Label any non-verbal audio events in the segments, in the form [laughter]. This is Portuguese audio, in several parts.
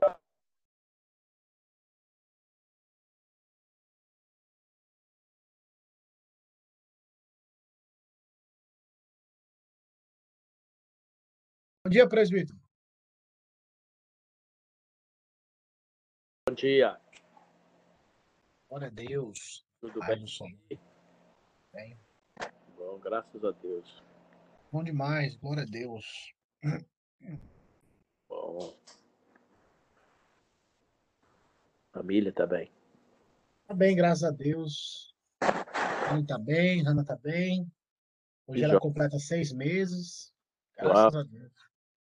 Bom dia, presbítero. Bom dia. Glória a Deus. Tudo Ai, bem? Bem. Bom, graças a Deus. Bom demais, glória a Deus. Bom. Família tá bem. Tá bem, graças a Deus. Tá bem, Hanna tá bem. Hoje Que ela jo- completa seis meses. Graças a Deus.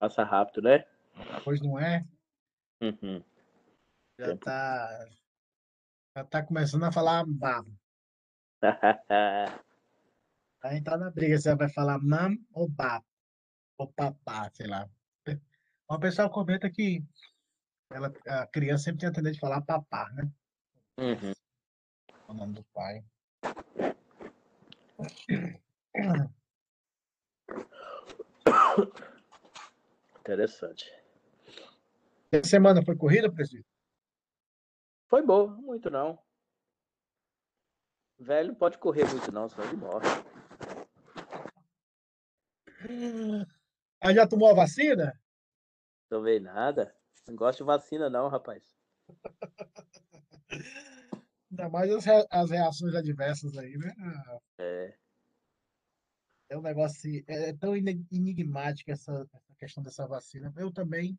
Passa rápido, né? Pois não é? Uhum. Já Tempo. tá, já tá começando a falar babo. Gente [laughs] tá na briga se ela vai falar mam ou bab. Ou papá, sei lá. [laughs] O pessoal comenta que ela, a criança sempre tem a tendência de falar papá, né? Uhum. O nome do pai. Interessante. Essa semana foi corrida, presidente? Foi boa, muito não. Velho não pode correr muito não, senão ele morre. Ah, já tomou a vacina? Tomei nada. Não gosto de vacina não, rapaz. [laughs] Ainda mais as, rea- as reações adversas aí, né? Ah, É. É um negócio assim, é é tão enigmática essa, essa questão dessa vacina. Eu também,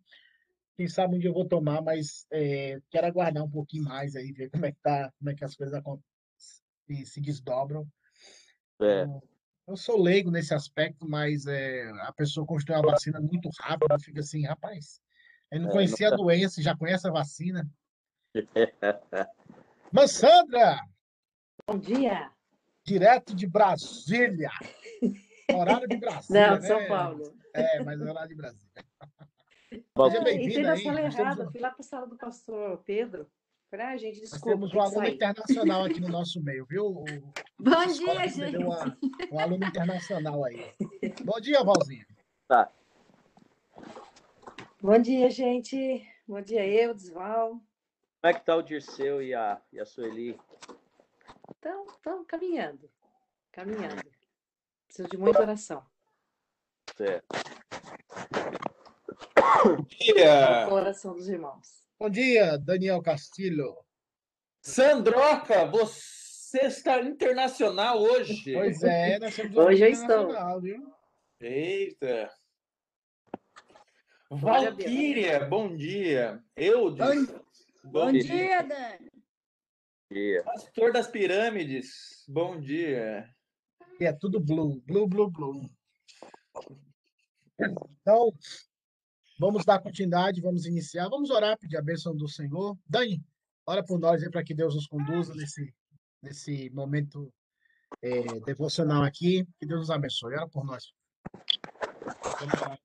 quem sabe um dia eu vou tomar, mas é, quero aguardar um pouquinho mais aí, ver como é que tá, como é que as coisas se, se desdobram. É. Eu, eu sou leigo nesse aspecto, mas é, a pessoa constrói a vacina muito rápido, fica assim, rapaz, eu não É, conhecia a nunca- doença, já conhece a vacina. [laughs] Mas Sandra, Bom dia. direto de Brasília. Horário de Brasília, Não, São né? Paulo. É, mas horário de Brasília. Bom, Seja bem-vinda entrei na sala nós errada, um- fui lá para a sala do pastor Pedro. Falei, ah, gente, Nós desculpa, temos um aluno sair. internacional aqui no nosso meio, viu? O, [laughs] Bom a dia, gente. uma- um aluno internacional aí. Bom dia, Valzinha. tá. Bom dia, gente. Bom dia, eu, Desval. Como é que tá o Dirceu e a, e a Sueli? Estamos caminhando. Caminhando. Preciso de muita oração. Certo. dia! A oração dos irmãos. Bom dia, Daniel Castilho. Sandroca, você está internacional hoje. Pois é, nós um Hoje eu estou. internacional, viu? Eita! Valquíria, bom dia. Eudes, Bom dia, Dani. Dia. Pastor das Pirâmides, bom dia. É tudo blue, blue, blue, blue. Então, vamos dar continuidade, vamos iniciar. Vamos orar, pedir a bênção do Senhor. Dani, ora por nós aí para que Deus nos conduza nesse, nesse momento eh, devocional aqui. Que Deus nos abençoe. Ora por nós. Vamos orar.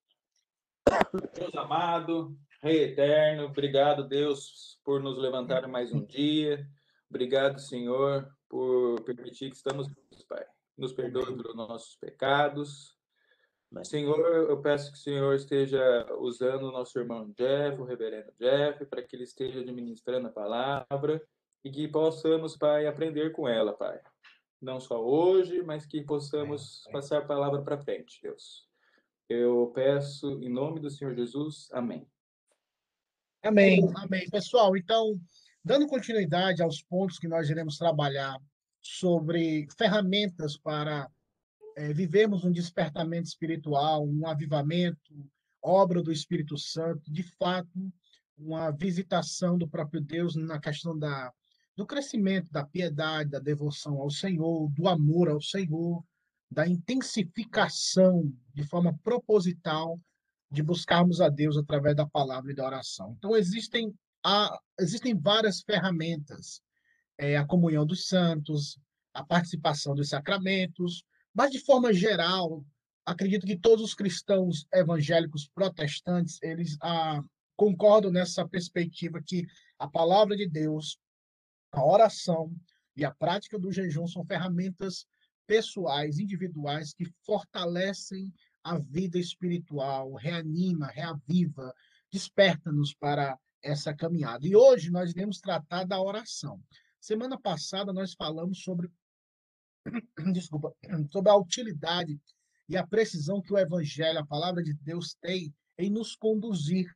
Deus amado, Rei eterno, obrigado, Deus, por nos levantar mais um dia. Obrigado, Senhor, por permitir que estamos Pai. Nos perdoe pelos nossos pecados. Senhor, eu peço que o Senhor esteja usando o nosso irmão Jeff, o reverendo Jeff, para que ele esteja administrando a palavra e que possamos, Pai, aprender com ela, Pai. Não só hoje, mas que possamos passar a palavra para frente, Deus. Eu peço em nome do Senhor Jesus. Amém. Amém, amém. Pessoal, então, dando continuidade aos pontos que nós iremos trabalhar sobre ferramentas para eh, vivermos um despertamento espiritual, um avivamento, obra do Espírito Santo, de fato, uma visitação do próprio Deus na questão da, do crescimento da piedade, da devoção ao Senhor, do amor ao Senhor, da intensificação de forma proposital de buscarmos a Deus através da palavra e da oração. Então, existem, existem várias ferramentas, é, a comunhão dos santos, a participação dos sacramentos, mas, de forma geral, acredito que todos os cristãos evangélicos protestantes, eles ah, concordam nessa perspectiva que a palavra de Deus, a oração e a prática do jejum são ferramentas pessoais, individuais, que fortalecem a vida espiritual, reanima, reaviva, desperta-nos para essa caminhada. E hoje nós iremos tratar da oração. Semana passada nós falamos sobre [clears throat] desculpa, [clears throat] sobre a utilidade e a precisão que o evangelho, a palavra de Deus tem em nos conduzir,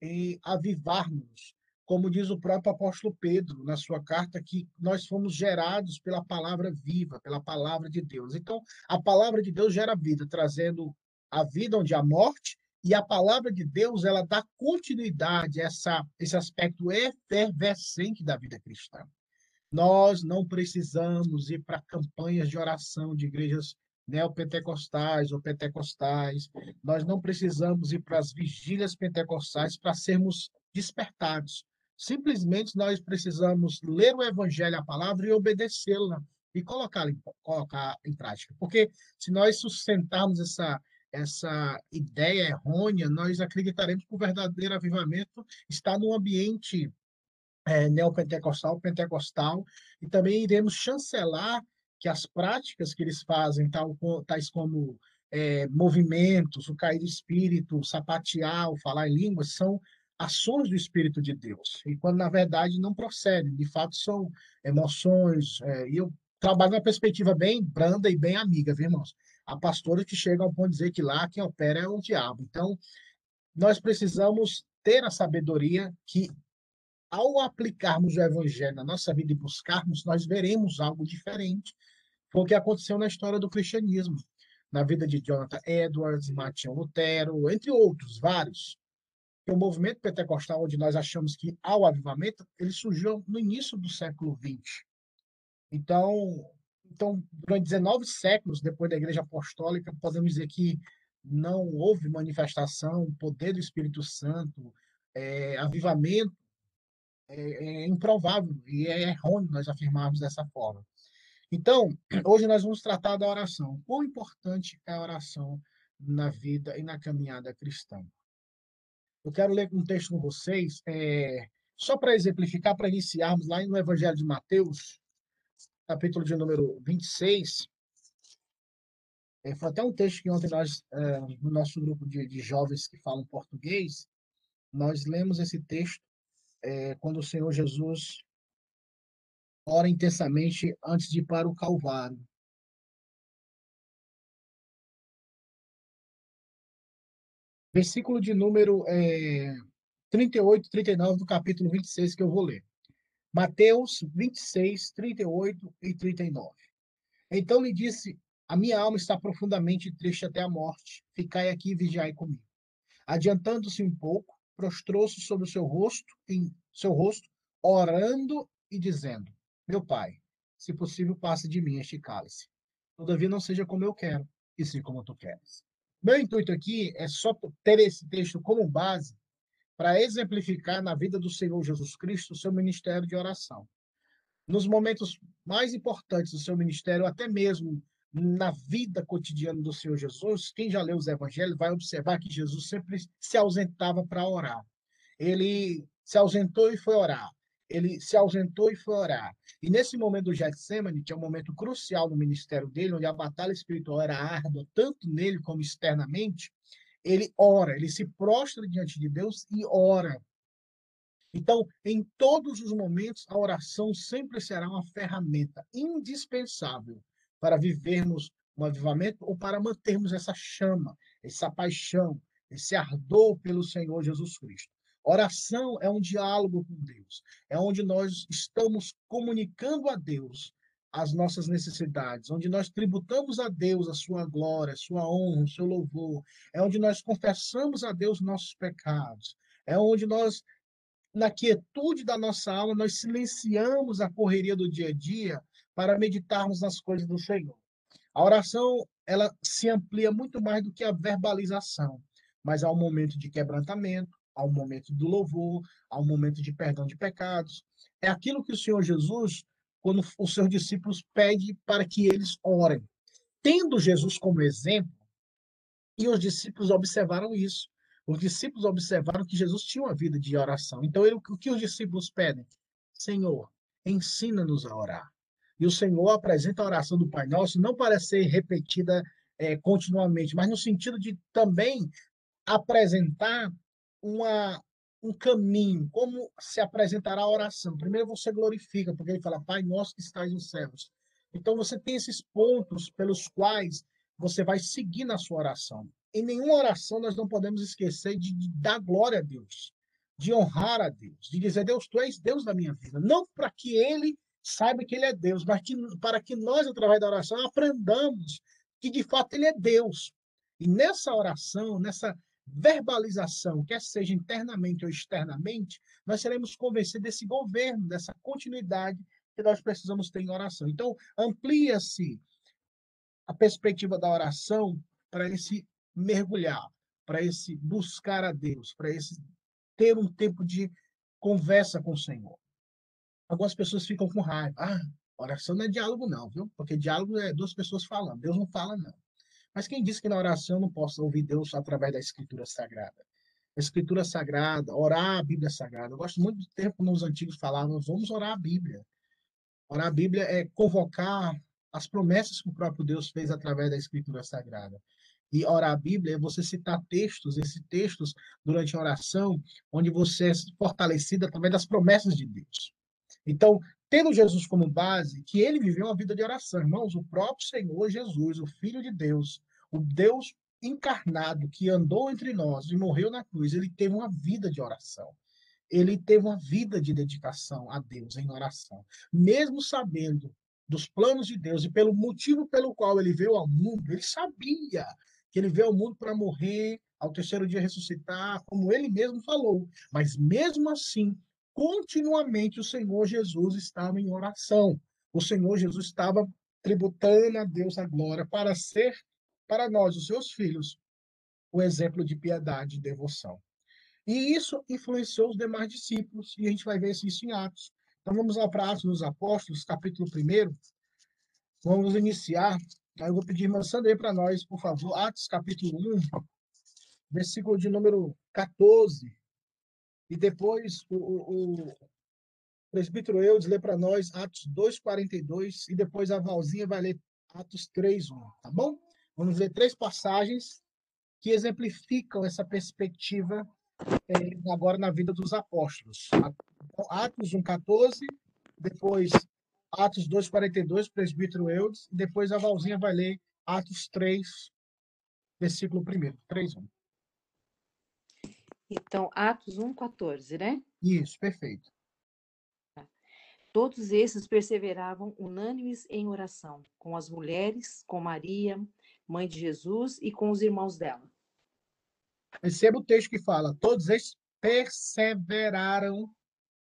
em avivar-nos. Como diz o próprio apóstolo Pedro na sua carta, que nós fomos gerados pela palavra viva, pela palavra de Deus. Então, a palavra de Deus gera vida, trazendo a vida onde há morte e a palavra de Deus, ela dá continuidade a essa, esse aspecto efervescente da vida cristã. Nós não precisamos ir para campanhas de oração de igrejas neopentecostais ou pentecostais. Nós não precisamos ir para as vigílias pentecostais para sermos despertados. Simplesmente nós precisamos ler o evangelho, a palavra e obedecê-la e colocá-la em, colocar em prática. Porque se nós sustentarmos essa essa ideia errônea, nós acreditaremos que o verdadeiro avivamento está no ambiente é, neopentecostal, pentecostal, e também iremos chancelar que as práticas que eles fazem, tal, tais como é, movimentos, o cair do espírito, o sapatear, o falar em línguas, são ações do Espírito de Deus, e quando na verdade não procedem, de fato são emoções, é, e eu trabalho numa perspectiva bem branda e bem amiga, viu, irmãos? Há pastores que chegam ao ponto de dizer que lá quem opera é o diabo. Então, nós precisamos ter a sabedoria que, ao aplicarmos o evangelho na nossa vida e buscarmos, nós veremos algo diferente. Foi o que aconteceu na história do cristianismo, na vida de Jonathan Edwards, Martinho Lutero, entre outros, vários. O movimento pentecostal, onde nós achamos que há o avivamento, ele surgiu no início do século XX. Então, então, durante 19 séculos depois da Igreja Apostólica, podemos dizer que não houve manifestação, poder do Espírito Santo, é, avivamento, é, é improvável e é errôneo nós afirmarmos dessa forma. Então, hoje nós vamos tratar da oração. Quão importante é a oração na vida e na caminhada cristã? Eu quero ler um texto com vocês, é, só para exemplificar, para iniciarmos lá no Evangelho de Mateus, capítulo de número 26. É, foi até um texto que ontem nós, é, no nosso grupo de, de, jovens que falam português, nós lemos esse texto é, quando o Senhor Jesus ora intensamente antes de ir para o Calvário. Versículo de número é, 38, 39 do capítulo 26 que eu vou ler. Mateus 26, 38 e 39. Então lhe disse: A minha alma está profundamente triste até a morte. Ficai aqui e vigiai comigo. Adiantando-se um pouco, prostrou-se sobre o seu rosto, em seu rosto, orando e dizendo: Meu pai, se possível, passe de mim este cálice. Todavia não seja como eu quero, e sim como tu queres. Meu intuito aqui é só ter esse texto como base para exemplificar na vida do Senhor Jesus Cristo o seu ministério de oração. Nos momentos mais importantes do seu ministério, até mesmo na vida cotidiana do Senhor Jesus, quem já leu os evangelhos vai observar que Jesus sempre se ausentava para orar. Ele se ausentou e foi orar. Ele se ausentou e foi orar. E nesse momento do Getsemane, que é um momento crucial no ministério dele, onde a batalha espiritual era árdua, tanto nele como externamente, ele ora, ele se prostra diante de Deus e ora. Então, em todos os momentos, a oração sempre será uma ferramenta indispensável para vivermos um avivamento ou para mantermos essa chama, essa paixão, esse ardor pelo Senhor Jesus Cristo. Oração é um diálogo com Deus, é onde nós estamos comunicando a Deus as nossas necessidades, onde nós tributamos a Deus a sua glória, a sua honra, o seu louvor, é onde nós confessamos a Deus nossos pecados, é onde nós, na quietude da nossa alma, nós silenciamos a correria do dia a dia para meditarmos nas coisas do Senhor. A oração, ela se amplia muito mais do que a verbalização, mas há um momento de quebrantamento, há um momento do louvor, há um momento de perdão de pecados. É aquilo que o Senhor Jesus quando os seus discípulos pedem para que eles orem. Tendo Jesus como exemplo, e os discípulos observaram isso. Os discípulos observaram que Jesus tinha uma vida de oração. Então, ele, o que os discípulos pedem? Senhor, ensina-nos a orar. E o Senhor apresenta a oração do Pai Nosso não para ser repetida é, continuamente, mas no sentido de também apresentar uma, um caminho, como se apresentará a oração. Primeiro você glorifica, porque ele fala, Pai nosso que estás nos céus. Então você tem esses pontos pelos quais você vai seguir na sua oração. Em nenhuma oração nós não podemos esquecer de, de dar glória a Deus, de honrar a Deus, de dizer, Deus, tu és Deus da minha vida. Não para que ele saiba que ele é Deus, mas que, para que nós, através da oração, aprendamos que de fato ele é Deus. E nessa oração, nessa verbalização, quer seja internamente ou externamente, nós seremos convencidos desse governo, dessa continuidade que nós precisamos ter em oração. Então, amplia-se a perspectiva da oração para esse mergulhar, para esse buscar a Deus, para esse ter um tempo de conversa com o Senhor. Algumas pessoas ficam com raiva. Ah, oração não é diálogo, não, viu? Porque diálogo é duas pessoas falando. Deus não fala, não. Mas quem disse que na oração não possa ouvir Deus através da Escritura Sagrada? A Escritura Sagrada, orar a Bíblia Sagrada. Eu gosto muito do tempo quando os antigos falavam, vamos orar a Bíblia. Orar a Bíblia é convocar as promessas que o próprio Deus fez através da Escritura Sagrada. E orar a Bíblia é você citar textos, esses textos durante a oração, onde você é fortalecido através das promessas de Deus. Então, tendo Jesus como base, que ele viveu uma vida de oração. Irmãos, o próprio Senhor Jesus, o Filho de Deus, o Deus encarnado que andou entre nós e morreu na cruz, ele teve uma vida de oração. Ele teve uma vida de dedicação a Deus em oração. Mesmo sabendo dos planos de Deus e pelo motivo pelo qual ele veio ao mundo, ele sabia que ele veio ao mundo para morrer, ao terceiro dia ressuscitar, como ele mesmo falou. Mas mesmo assim, continuamente o Senhor Jesus estava em oração. O Senhor Jesus estava tributando a Deus a glória para ser para nós, os seus filhos, o exemplo de piedade e devoção. E isso influenciou os demais discípulos, e a gente vai ver isso em Atos. Então vamos lá para Atos dos Apóstolos, capítulo 1. Vamos iniciar. Eu vou pedir irmã Sandra para nós, por favor, Atos capítulo 1, versículo de número 14. E depois o, o, o presbítero Eudes lê para nós Atos 2,42 e depois a Valzinha vai ler Atos 3,1, tá bom? Vamos ver três passagens que exemplificam essa perspectiva é, agora na vida dos apóstolos. Então, Atos 1,14, depois Atos 2,42, presbítero Eudes, e depois a Valzinha vai ler Atos 3, versículo 1, 3, 1. Então, Atos 1,14, né? Isso, perfeito. Todos esses perseveravam unânimes em oração, com as mulheres, com Maria, mãe de Jesus, e com os irmãos dela. Receba o texto que fala: todos eles perseveraram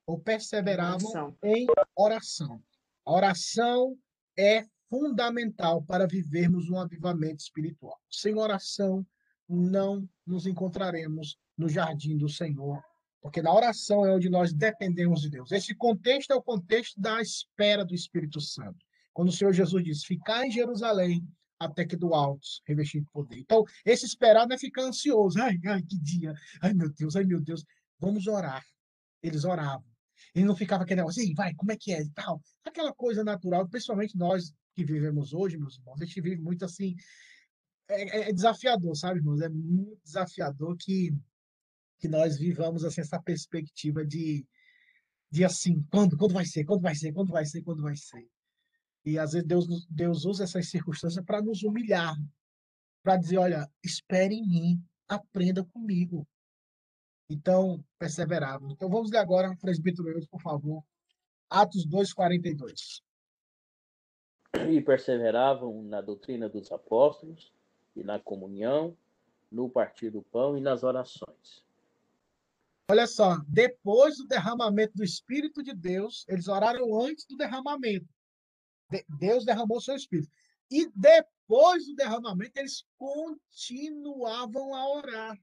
ou perseveravam Oração. em oração. A oração é fundamental para vivermos um avivamento espiritual. Sem oração, não nos encontraremos no jardim do Senhor, porque na oração é onde nós dependemos de Deus. Esse contexto é o contexto da espera do Espírito Santo. Quando o Senhor Jesus diz: Ficar em Jerusalém até que do alto revestir de poder. Então, esse esperar não é ficar ansioso. Ai, ai, que dia. Ai, meu Deus, ai, meu Deus. Vamos orar. Eles oravam. Ele não ficava aquele negócio, Ei, vai, como é que é e tal. Aquela coisa natural, principalmente nós que vivemos hoje, meus irmãos, a gente vive muito assim. É, é desafiador, sabe, irmãos? É muito desafiador que, que nós vivamos assim, essa perspectiva de, de assim, quando, quando vai ser, quando vai ser, quando vai ser, quando vai ser. E às vezes Deus, Deus usa essas circunstâncias para nos humilhar, para dizer: olha, espere em mim, aprenda comigo. Então, perseverava. Então, vamos ler agora, presbítero Eudes, por favor, Atos 2, 42. E perseveravam na doutrina dos apóstolos, e na comunhão, no partir do pão e nas orações. Olha só, depois do derramamento do Espírito de Deus, eles oraram antes do derramamento. Deus derramou seu Espírito. E depois do derramamento, eles continuavam a orar.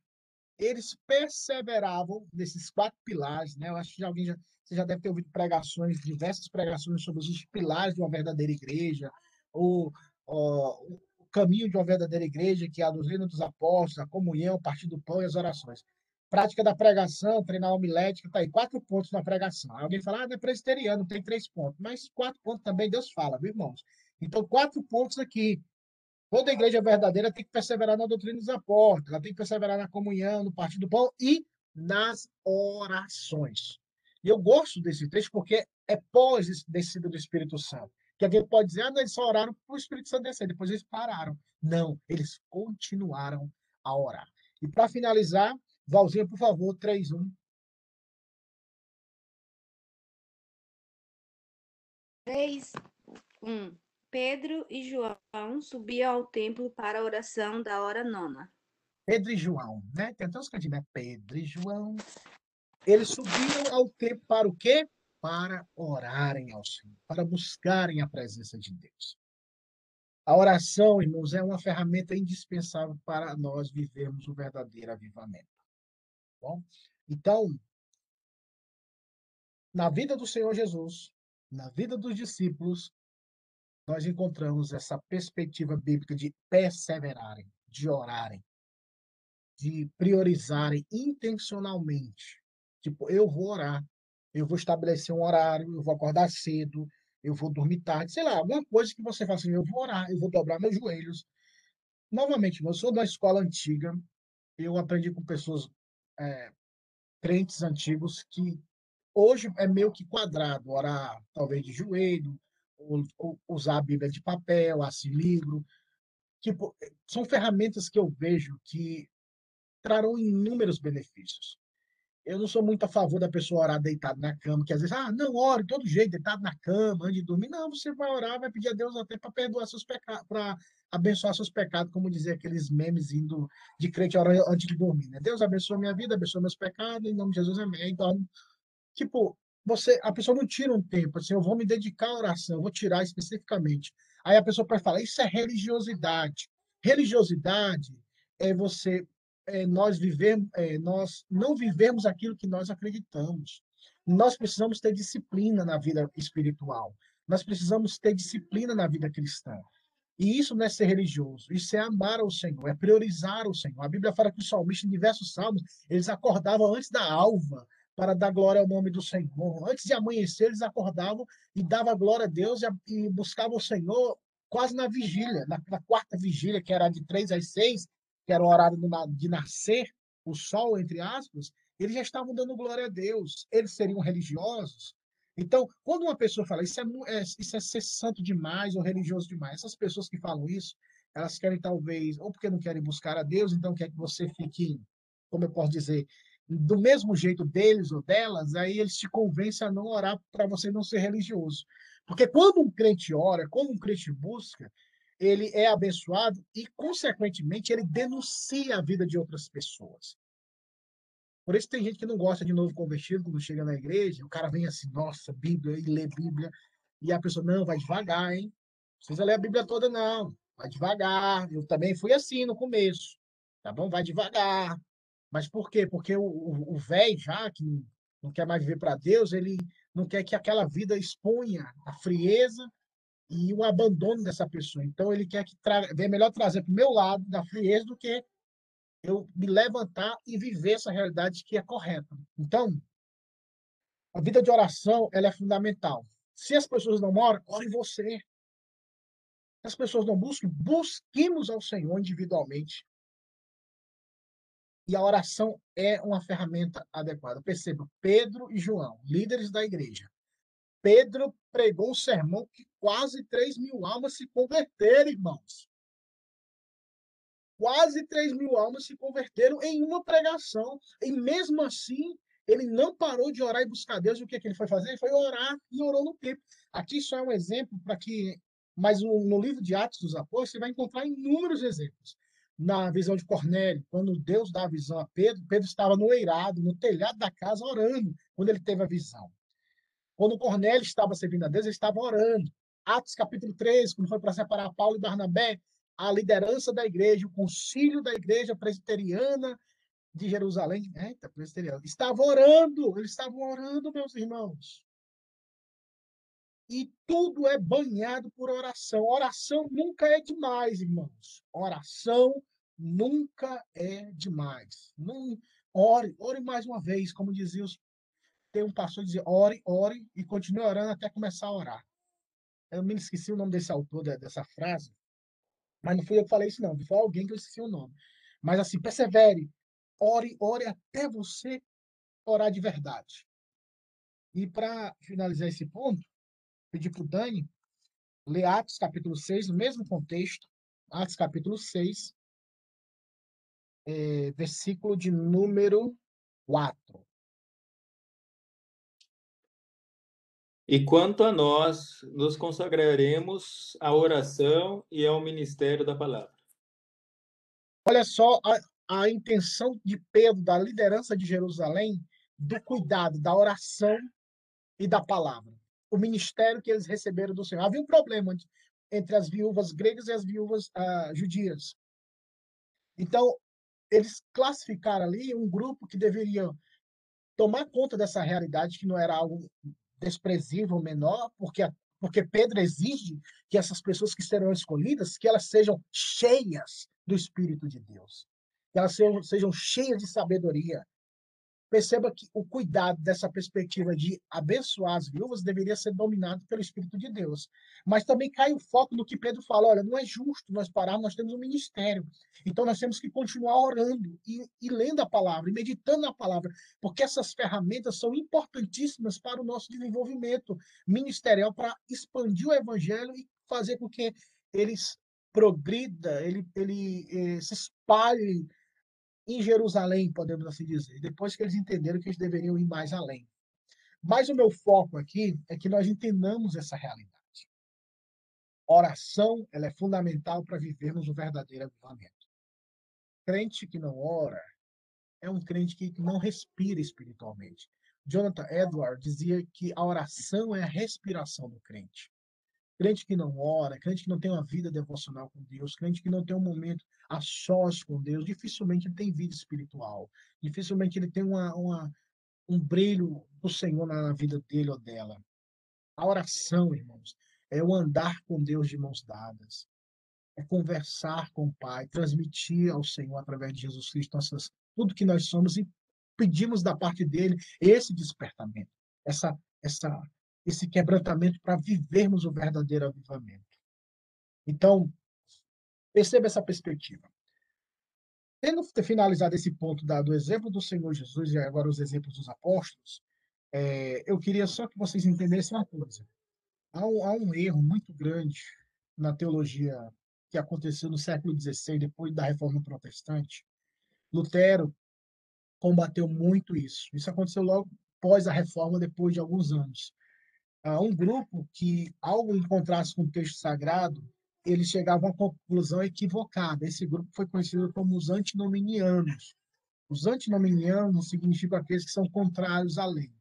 Eles perseveravam nesses quatro pilares, né? Eu acho que alguém já, você já deve ter ouvido pregações, diversas pregações sobre os pilares de uma verdadeira igreja, o caminho de uma verdadeira igreja, que é a doutrina dos apóstolos, a comunhão, o partir do pão e as orações. Prática da pregação, treinar homilética, tá aí, quatro pontos na pregação. Alguém fala, ah, não é presbiteriano, tem três pontos. Mas quatro pontos também Deus fala, viu, irmãos? Então, quatro pontos aqui. Toda igreja verdadeira tem que perseverar na doutrina dos apóstolos, ela tem que perseverar na comunhão, no partido do pão e nas orações. E eu gosto desse texto porque é pós descida do Espírito Santo. Que alguém pode dizer, ah, não, eles só oraram para o Espírito Santo descer, depois eles pararam. Não, eles continuaram a orar. E para finalizar, Valzinha, por favor, 3, 1. 3, 1. Pedro e João subiam ao templo para a oração da hora nona. Pedro e João, né? Tem até uns cantinhos, né? Pedro e João. Eles subiram ao templo para o quê? Para orarem ao Senhor, para buscarem a presença de Deus. A oração, irmãos, é uma ferramenta indispensável para nós vivermos o verdadeiro avivamento. Bom, então, na vida do Senhor Jesus, na vida dos discípulos, nós encontramos essa perspectiva bíblica de perseverarem, de orarem, de priorizarem intencionalmente. Tipo, eu vou orar, eu vou estabelecer um horário, eu vou acordar cedo, eu vou dormir tarde, sei lá, alguma coisa que você faça assim, eu vou orar, eu vou dobrar meus joelhos. Novamente, eu sou da escola antiga, eu aprendi com pessoas, é, crentes antigos, que hoje é meio que quadrado, orar talvez de joelho, ou, ou usar a Bíblia de papel, assim, livro. Tipo, são ferramentas que eu vejo que trarão inúmeros benefícios. Eu não sou muito a favor da pessoa orar deitado na cama, que às vezes, ah, não, ore de todo jeito, deitado na cama, antes de dormir. Não, você vai orar, vai pedir a Deus até para perdoar seus pecados, para abençoar seus pecados, como dizer aqueles memes indo de crente orar antes de dormir, né? Deus abençoa minha vida, abençoa meus pecados, em nome de Jesus, amém. Então, tipo, você, a pessoa não tira um tempo, assim, eu vou me dedicar à oração, vou tirar especificamente. Aí a pessoa pode falar, isso é religiosidade. Religiosidade é você é, nós vivemos, é, nós não vivemos aquilo que nós acreditamos. Nós precisamos ter disciplina na vida espiritual. Nós precisamos ter disciplina na vida cristã. E isso não é ser religioso, isso é amar ao Senhor, é priorizar o Senhor. A Bíblia fala que os salmistas, em diversos salmos, eles acordavam antes da alva para dar glória ao nome do Senhor. Antes de amanhecer, eles acordavam e davam glória a Deus e buscavam o Senhor quase na vigília, na, na quarta vigília, que era de três às seis, que era o horário de nascer o sol, entre aspas, eles já estavam dando glória a Deus. Eles seriam religiosos. Então, quando uma pessoa fala isso é, é, isso é ser santo demais ou religioso demais, essas pessoas que falam isso, elas querem talvez, ou porque não querem buscar a Deus, então quer que você fique, como eu posso dizer, do mesmo jeito deles ou delas, aí eles te convencem a não orar para você não ser religioso. Porque quando um crente ora, quando um crente busca, ele é abençoado e, consequentemente, ele denuncia a vida de outras pessoas. Por isso tem gente que não gosta de novo convertido quando chega na igreja, o cara vem assim, nossa, Bíblia, e lê Bíblia, e a pessoa, não, vai devagar, hein? Não precisa ler a Bíblia toda, não. Vai devagar. Eu também fui assim no começo. Tá bom? Vai devagar. Mas por quê? Porque o velho já, que não quer mais viver para Deus, ele não quer que aquela vida exponha a frieza e o abandono dessa pessoa. Então, ele quer que tra... é melhor trazer para o meu lado da frieza do que eu me levantar e viver essa realidade que é correta. Então, a vida de oração ela é fundamental. Se as pessoas não oram, ore você. Se as pessoas não buscam, busquemos ao Senhor individualmente. E a oração é uma ferramenta adequada. Perceba, Pedro e João, líderes da igreja, Pedro pregou um sermão que quase 3 mil almas se converteram, irmãos. Quase 3 mil almas se converteram em uma pregação. E mesmo assim, ele não parou de orar e buscar Deus. E o que, que ele foi fazer? Ele foi orar e orou no tempo. Aqui só é um exemplo para que. Mas no livro de Atos dos Apóstolos, você vai encontrar inúmeros exemplos. Na visão de Cornélio, quando Deus dá a visão a Pedro, Pedro estava no eirado, no telhado da casa, orando, quando ele teve a visão. Quando Cornélio estava servindo a Deus, ele estava orando. Atos capítulo 13, quando foi para separar Paulo e Barnabé, a liderança da igreja, o concílio da igreja presbiteriana de Jerusalém, eita, presbiteriana, estava orando, eles estavam orando, meus irmãos. E tudo é banhado por oração. Oração nunca é demais, irmãos. Oração nunca é demais. Não, ore, ore mais uma vez, como diziam os tem um pastor que dizia ore, ore e continue orando até começar a orar. Eu me esqueci o nome desse autor dessa frase, mas não fui eu que falei isso, não. Foi alguém que eu esqueci o nome. Mas assim, persevere, ore, ore até você orar de verdade. E para finalizar esse ponto, pedir para o Dani ler Atos capítulo 6, no mesmo contexto, Atos capítulo 6, é, versículo de número 4. E quanto a nós, nos consagraremos à oração e ao ministério da palavra. Olha só a, a intenção de Pedro, da liderança de Jerusalém, do cuidado, da oração e da palavra. O ministério que eles receberam do Senhor. Havia um problema entre as viúvas gregas e as viúvas uh, judias. Então, eles classificaram ali um grupo que deveria tomar conta dessa realidade, que não era algo desprezível, menor, porque, porque Pedro exige que essas pessoas que serão escolhidas, que elas sejam cheias do Espírito de Deus, que elas sejam, sejam cheias de sabedoria, Perceba que o cuidado dessa perspectiva de abençoar as viúvas deveria ser dominado pelo Espírito de Deus. Mas também cai o foco no que Pedro fala: olha, não é justo nós pararmos, nós temos um ministério. Então nós temos que continuar orando e, e lendo a palavra, e meditando na palavra, porque essas ferramentas são importantíssimas para o nosso desenvolvimento ministerial, para expandir o evangelho e fazer com que eles progrida, ele, ele eh, se espalhe em Jerusalém, podemos assim dizer, depois que eles entenderam que eles deveriam ir mais além. Mas o meu foco aqui é que nós entendamos essa realidade. oração ela é fundamental para vivermos o verdadeiro avivamento. Crente que não ora é um crente que não respira espiritualmente. Jonathan Edwards dizia que a oração é a respiração do crente. Crente que não ora, crente que não tem uma vida devocional com Deus, crente que não tem um momento a sós com Deus, dificilmente ele tem vida espiritual. Dificilmente ele tem uma, uma um brilho do Senhor na vida dele ou dela. A oração, irmãos, é o andar com Deus de mãos dadas. É conversar com o Pai, transmitir ao Senhor através de Jesus Cristo nossas, tudo que nós somos e pedimos da parte dele esse despertamento, essa essa esse quebrantamento para vivermos o verdadeiro avivamento. Então, perceba essa perspectiva. Tendo finalizado esse ponto da, do exemplo do Senhor Jesus e agora os exemplos dos apóstolos, é, eu queria só que vocês entendessem uma coisa. Há um, há um erro muito grande na teologia que aconteceu no século XVI, depois da Reforma Protestante. Lutero combateu muito isso. Isso aconteceu logo após a Reforma, depois de alguns anos uh, um grupo que, ao encontrar-se com o texto sagrado, eles chegavam a uma conclusão equivocada. Esse grupo foi conhecido como os antinominianos. Os antinominianos significam aqueles que são contrários à lei.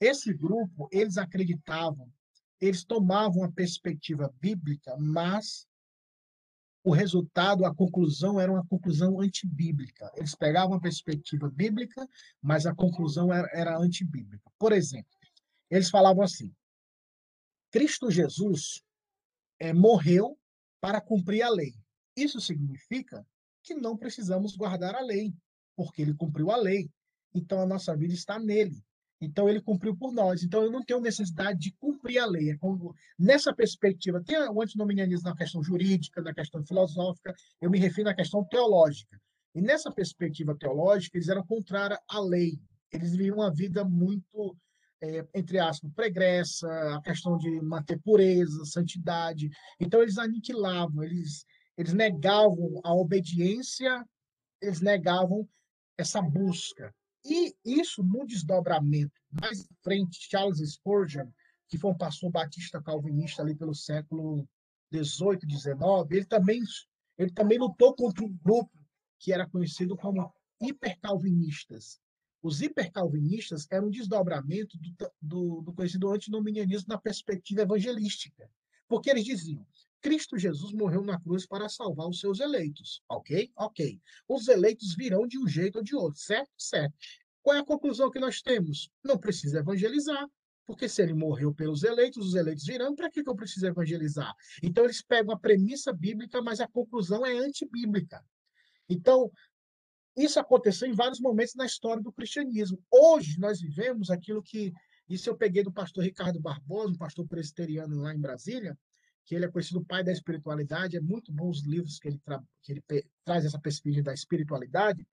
Esse grupo, eles acreditavam, eles tomavam a perspectiva bíblica, mas o resultado, a conclusão era uma conclusão antibíblica. Eles pegavam a perspectiva bíblica, mas a conclusão era, era antibíblica. Por exemplo, eles falavam assim: Cristo Jesus é, morreu para cumprir a lei. Isso significa que não precisamos guardar a lei, porque ele cumpriu a lei. Então a nossa vida está nele. Então ele cumpriu por nós. Então eu não tenho necessidade de cumprir a lei. É como, nessa perspectiva, tem o antinomianismo na questão jurídica, na questão filosófica, eu me refiro à questão teológica. E nessa perspectiva teológica, eles eram contrários à lei. Eles viviam uma vida muito é, entre aspas, pregressa, a questão de manter pureza, santidade. Então, eles aniquilavam, eles, eles negavam a obediência, eles negavam essa busca. E isso, no desdobramento, mais à frente, Charles Spurgeon, que foi um pastor batista calvinista ali pelo século 18, 19, ele também, ele também lutou contra um grupo que era conhecido como hipercalvinistas, os hipercalvinistas eram um desdobramento do, do, do conhecido antinomianismo na perspectiva evangelística. Porque eles diziam: Cristo Jesus morreu na cruz para salvar os seus eleitos. Ok? Ok. Os eleitos virão de um jeito ou de outro, certo? Certo. Qual é a conclusão que nós temos? Não precisa evangelizar, porque se ele morreu pelos eleitos, os eleitos virão, para que, que eu preciso evangelizar? Então, eles pegam a premissa bíblica, mas a conclusão é antibíblica. Então, isso aconteceu em vários momentos na história do cristianismo. Hoje nós vivemos aquilo que isso eu peguei do pastor Ricardo Barbosa, um pastor presbiteriano lá em Brasília, que ele é conhecido pai da espiritualidade. É muito bom os livros que ele, tra que ele traz essa pesquisa da espiritualidade.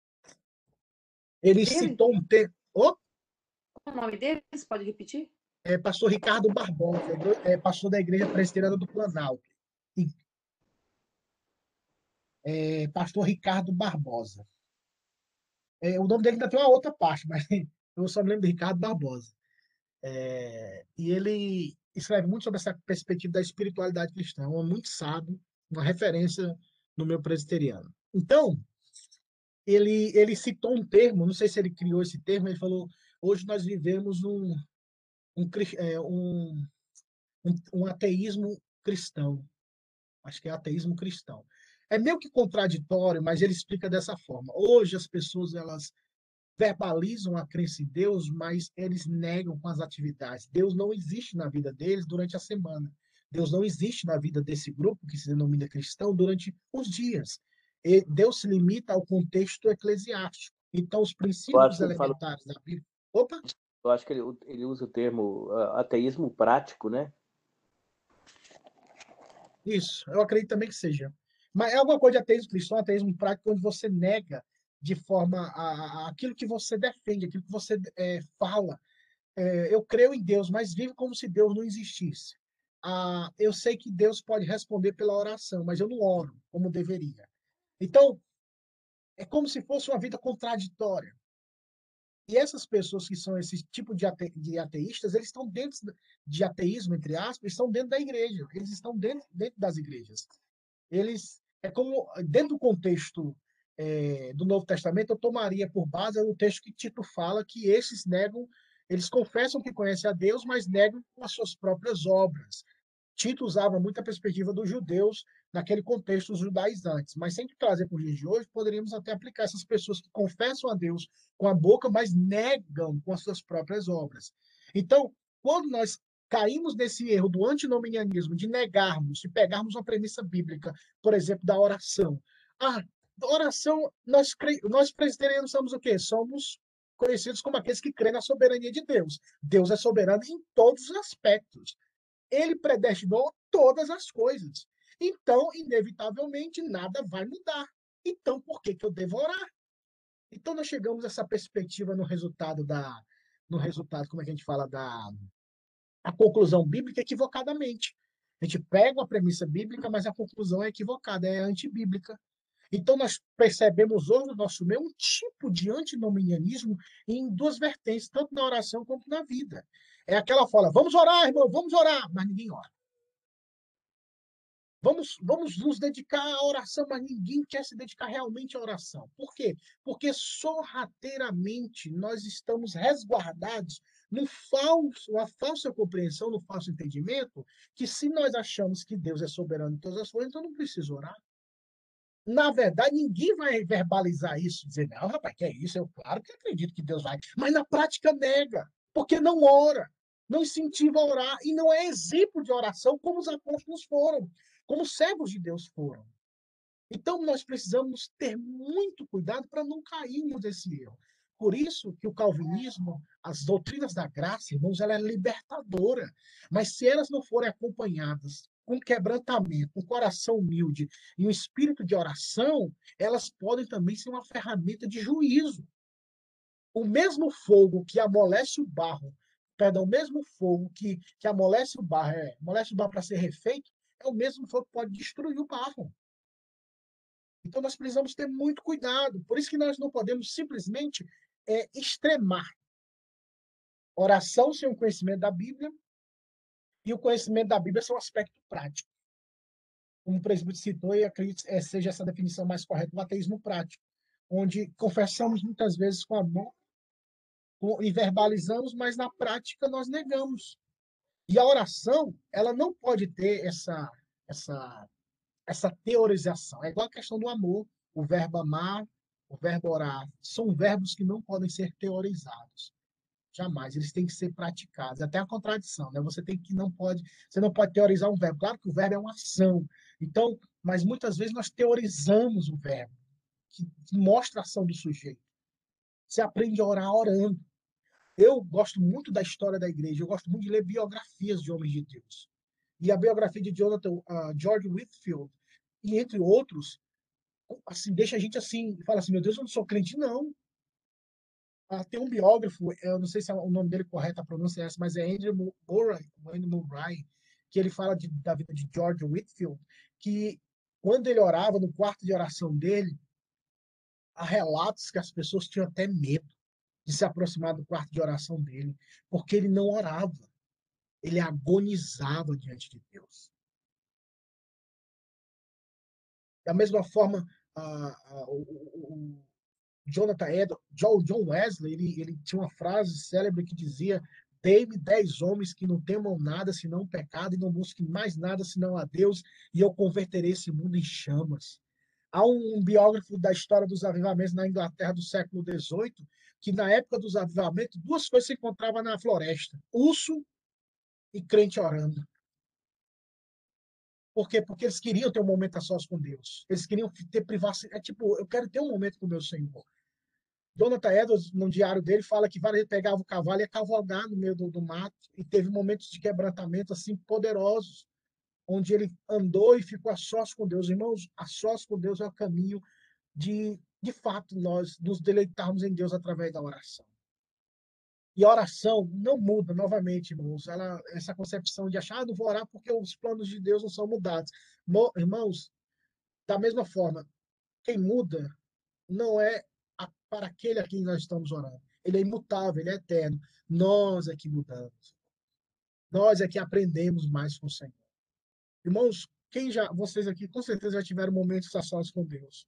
Ele citou um tempo. Oh? o nome dele? Você pode repetir? É pastor Ricardo Barbosa, é pastor da Igreja Presbiteriana do Planalto. É, pastor Ricardo Barbosa. É, o nome dele ainda tem uma outra parte, mas [laughs] eu só me lembro de Ricardo Barbosa. É, e ele escreve muito sobre essa perspectiva da espiritualidade cristã, um muito sábio, uma referência no meu presbiteriano. Então, ele, ele citou um termo, não sei se ele criou esse termo, ele falou: hoje nós vivemos um, é, um, um, um ateísmo cristão. Acho que é ateísmo cristão. É meio que contraditório, mas ele explica dessa forma. Hoje as pessoas elas verbalizam a crença em Deus, mas eles negam com as atividades. Deus não existe na vida deles durante a semana. Deus não existe na vida desse grupo que se denomina cristão durante os dias. E Deus se limita ao contexto eclesiástico. Então, os princípios elementares da Bíblia. Opa! Eu acho que ele, ele usa o termo uh, ateísmo prático, né? Isso, eu acredito também que seja. Mas é alguma coisa de ateísmo cristão, ateísmo prático, onde você nega de forma a, a aquilo que você defende, aquilo que você é, fala. É, eu creio em Deus, mas vivo como se Deus não existisse. Ah, eu sei que Deus pode responder pela oração, mas eu não oro como deveria. Então, é como se fosse uma vida contraditória. E essas pessoas que são esse tipo de, ate, de ateístas, eles estão dentro de ateísmo, entre aspas, estão dentro da igreja. Eles estão dentro, dentro das igrejas. Eles, é como, dentro do contexto é, do Novo Testamento, eu tomaria por base o texto que Tito fala que esses negam, eles confessam que conhecem a Deus, mas negam com as suas próprias obras. Tito usava muito a perspectiva dos judeus naquele contexto judaizantes. Mas sem trazer para os dias de hoje, poderíamos até aplicar essas pessoas que confessam a Deus com a boca, mas negam com as suas próprias obras. Então, quando nós caímos nesse erro do antinomianismo, de negarmos, de pegarmos uma premissa bíblica, por exemplo, da oração. Ah, oração, nós, nós presbiterianos somos o quê? Somos conhecidos como aqueles que creem na soberania de Deus. Deus é soberano em todos os aspectos. Ele predestinou todas as coisas. Então, inevitavelmente, nada vai mudar. Então, por que, que eu devo orar? Então, nós chegamos a essa perspectiva no resultado da. No resultado, como é que a gente fala? Da a conclusão bíblica equivocadamente. A gente pega uma premissa bíblica, mas a conclusão é equivocada, é antibíblica. Então, nós percebemos hoje no nosso meio um tipo de antinomianismo em duas vertentes, tanto na oração quanto na vida. É aquela fala, vamos orar, irmão, vamos orar, mas ninguém ora. Vamos, vamos nos dedicar à oração, mas ninguém quer se dedicar realmente à oração. Por quê? Porque sorrateiramente nós estamos resguardados no falso, uma falsa compreensão, no falso entendimento, que se nós achamos que Deus é soberano em todas as coisas, então não precisa orar. Na verdade, ninguém vai verbalizar isso, dizer, não, rapaz, que é isso? Eu claro que acredito que Deus vai. Mas na prática nega, porque não ora, não incentiva a orar e não é exemplo de oração como os apóstolos foram como servos de Deus foram. Então, nós precisamos ter muito cuidado para não cairmos nesse erro. Por isso que o calvinismo, as doutrinas da graça, irmãos, ela é libertadora. Mas se elas não forem acompanhadas com quebrantamento, com coração humilde e um espírito de oração, elas podem também ser uma ferramenta de juízo. O mesmo fogo que amolece o barro, perdão, o mesmo fogo que, que amolece o barro, é, amolece o barro para ser refeito, é o mesmo fogo que pode destruir o barro. Então nós precisamos ter muito cuidado. Por isso que nós não podemos simplesmente é, extremar. Oração sem o conhecimento da Bíblia e o conhecimento da Bíblia é um aspecto prático. Como o presbítero citou, e acredito que é, seja essa definição mais correta, o ateísmo prático, onde confessamos muitas vezes com a mão e verbalizamos, mas na prática nós negamos. E a oração, ela não pode ter essa, essa, essa teorização. É igual a questão do amor, o verbo amar, o verbo orar. São verbos que não podem ser teorizados. Jamais, eles têm que ser praticados. Até a contradição, né? Você tem que não pode, você não pode teorizar um verbo. Claro que o verbo é uma ação. Então, mas muitas vezes nós teorizamos o verbo, que, que mostra a ação do sujeito. Você aprende a orar orando. Eu gosto muito da história da igreja, eu gosto muito de ler biografias de homens de Deus. E a biografia de Jonathan, uh, George Whitfield, e entre outros, assim, deixa a gente assim, fala assim, meu Deus, eu não sou crente, não. Ah, tem um biógrafo, eu não sei se é o nome dele correto, a pronúncia é essa, mas é Andrew Murray, Andrew Murray que ele fala de, da vida de George Whitfield, que quando ele orava no quarto de oração dele, há relatos que as pessoas tinham até medo de se aproximar do quarto de oração dele, porque ele não orava, ele agonizava diante de Deus. Da mesma forma, o, Jonathan Edwards, John Wesley, ele, ele tinha uma frase célebre que dizia: Dei-me dez homens que não temam nada senão pecado e não busquem mais nada senão a Deus, e eu converterei esse mundo em chamas. Há um biógrafo da história dos avivamentos na Inglaterra do século XVIII, que na época dos avivamentos, duas coisas se encontravam na floresta: urso e crente orando. Por quê? Porque eles queriam ter um momento a sós com Deus. Eles queriam ter privacidade. É tipo, eu quero ter um momento com meu Senhor. Jonathan Edwards, no diário dele, fala que várias vezes pegava o cavalo e ia cavalgar no meio do, do mato. E teve momentos de quebrantamento assim poderosos, onde ele andou e ficou a sós com Deus. Irmãos, a sós com Deus é o caminho de, de fato, nós nos deleitarmos em Deus através da oração. E oração não muda, novamente, irmãos, ela, essa concepção de achar, ah, não vou orar porque os planos de Deus não são mudados. Irmãos, da mesma forma, quem muda não é a, para aquele a quem nós estamos orando. Ele é imutável, ele é eterno. Nós é que mudamos. Nós é que aprendemos mais com o Senhor. Irmãos, quem já, vocês aqui com certeza já tiveram momentos a sós com Deus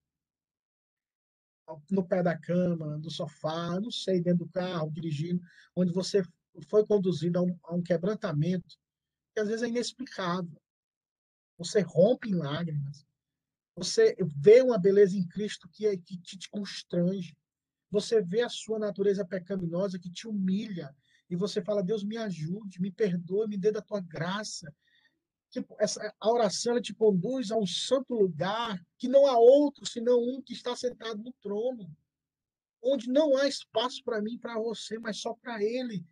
no pé da cama, no sofá, não sei, dentro do carro, dirigindo, onde você foi conduzido a um, a um quebrantamento que às vezes é inexplicável. Você rompe em lágrimas. Você vê uma beleza em Cristo que, é, que te, te constrange. Você vê a sua natureza pecaminosa que te humilha. E você fala, Deus, me ajude, me perdoe, me dê da tua graça Tipo, essa, a oração te conduz a um santo lugar que não há outro senão um que está sentado no trono, onde não há espaço para mim, para você, mas só para Ele,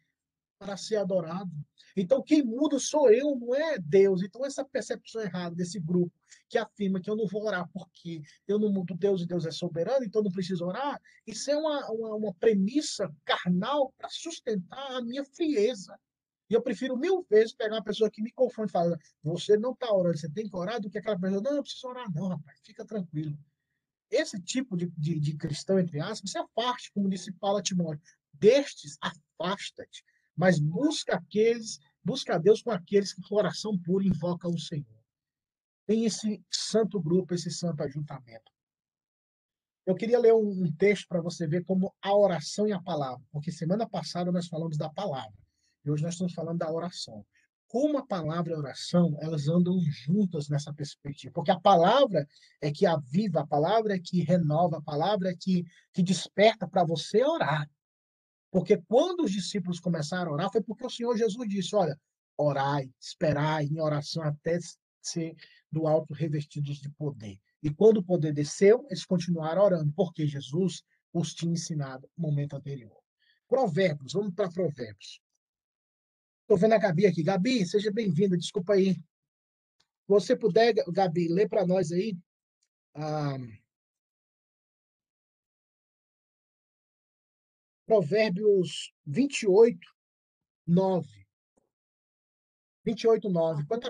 para ser adorado. Então, quem muda sou eu, não é Deus. Então, essa percepção errada desse grupo que afirma que eu não vou orar porque eu não mudo Deus e Deus é soberano, então não preciso orar, isso é uma, uma, uma premissa carnal para sustentar a minha frieza. E eu prefiro mil vezes pegar uma pessoa que me confronta e fala: você não está orando, você tem que orar, do que aquela pessoa, não, não preciso orar, não, rapaz, fica tranquilo. Esse tipo de, de, de cristão, entre aspas, você afaste, como disse Paulo a Timóteo. Destes, afasta-te, mas busca aqueles, busca a Deus com aqueles que com coração puro invocam o Senhor. Tem esse santo grupo, esse santo ajuntamento. Eu queria ler um, um texto para você ver como a oração e a palavra, porque semana passada nós falamos da palavra. Hoje nós estamos falando da oração. Como a palavra e a oração, elas andam juntas nessa perspectiva. Porque a palavra é que aviva, a palavra é que renova, a palavra é que, que desperta para você orar. Porque quando os discípulos começaram a orar, foi porque o Senhor Jesus disse: olha, orai, esperai em oração até ser do alto revestidos de poder. E quando o poder desceu, eles continuaram orando, porque Jesus os tinha ensinado no momento anterior. Provérbios, vamos para Provérbios. Estou vendo a Gabi aqui. Gabi, seja bem-vinda. Desculpa aí. Você puder, Gabi, lê para nós aí. Ah, Provérbios 28, 9. 28, 9. Quanto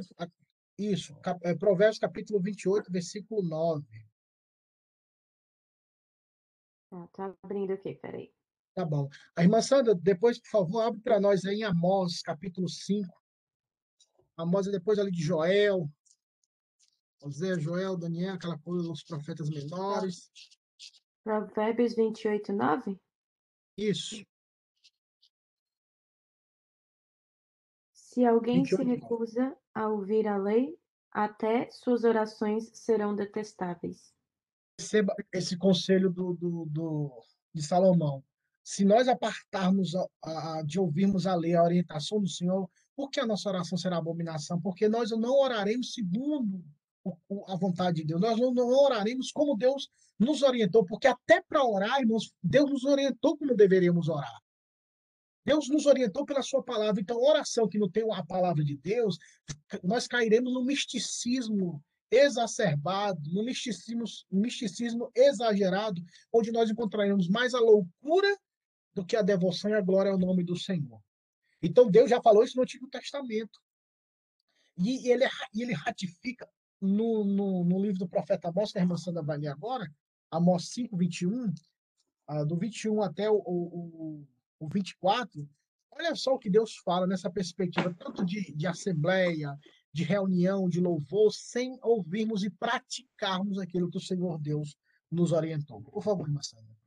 isso, cap, é, Provérbios capítulo 28, versículo 9. Ah, tá abrindo aqui, peraí. Tá bom. A irmã Sandra, depois, por favor, abre para nós aí em Amós, capítulo 5. Amós é depois ali de Joel. José, Joel, Daniel, aquela coisa, os profetas menores. Provérbios 28, 9? Isso. Se alguém 28, se recusa a ouvir a lei, até suas orações serão detestáveis. Receba esse conselho do, do, do de Salomão se nós apartarmos a, a, de ouvirmos a lei, a orientação do Senhor, por que a nossa oração será abominação? Porque nós não oraremos segundo a vontade de Deus. Nós não, não oraremos como Deus nos orientou, porque até para orar, irmãos, Deus nos orientou como deveríamos orar. Deus nos orientou pela sua palavra. Então, oração que não tem a palavra de Deus, nós cairemos no misticismo exacerbado, no misticismo, misticismo exagerado, onde nós encontraremos mais a loucura do que a devoção e a glória ao nome do Senhor. Então Deus já falou isso no Antigo Testamento. E ele, ele ratifica no, no, no livro do profeta Amós, que a irmã Sandra vai ler agora, Amós 5, 21, uh, do 21 até o, o, o 24, olha só o que Deus fala nessa perspectiva, tanto de, de assembleia, de reunião, de louvor, sem ouvirmos e praticarmos aquilo que o Senhor Deus nos orientou. Por favor, irmã Sandra.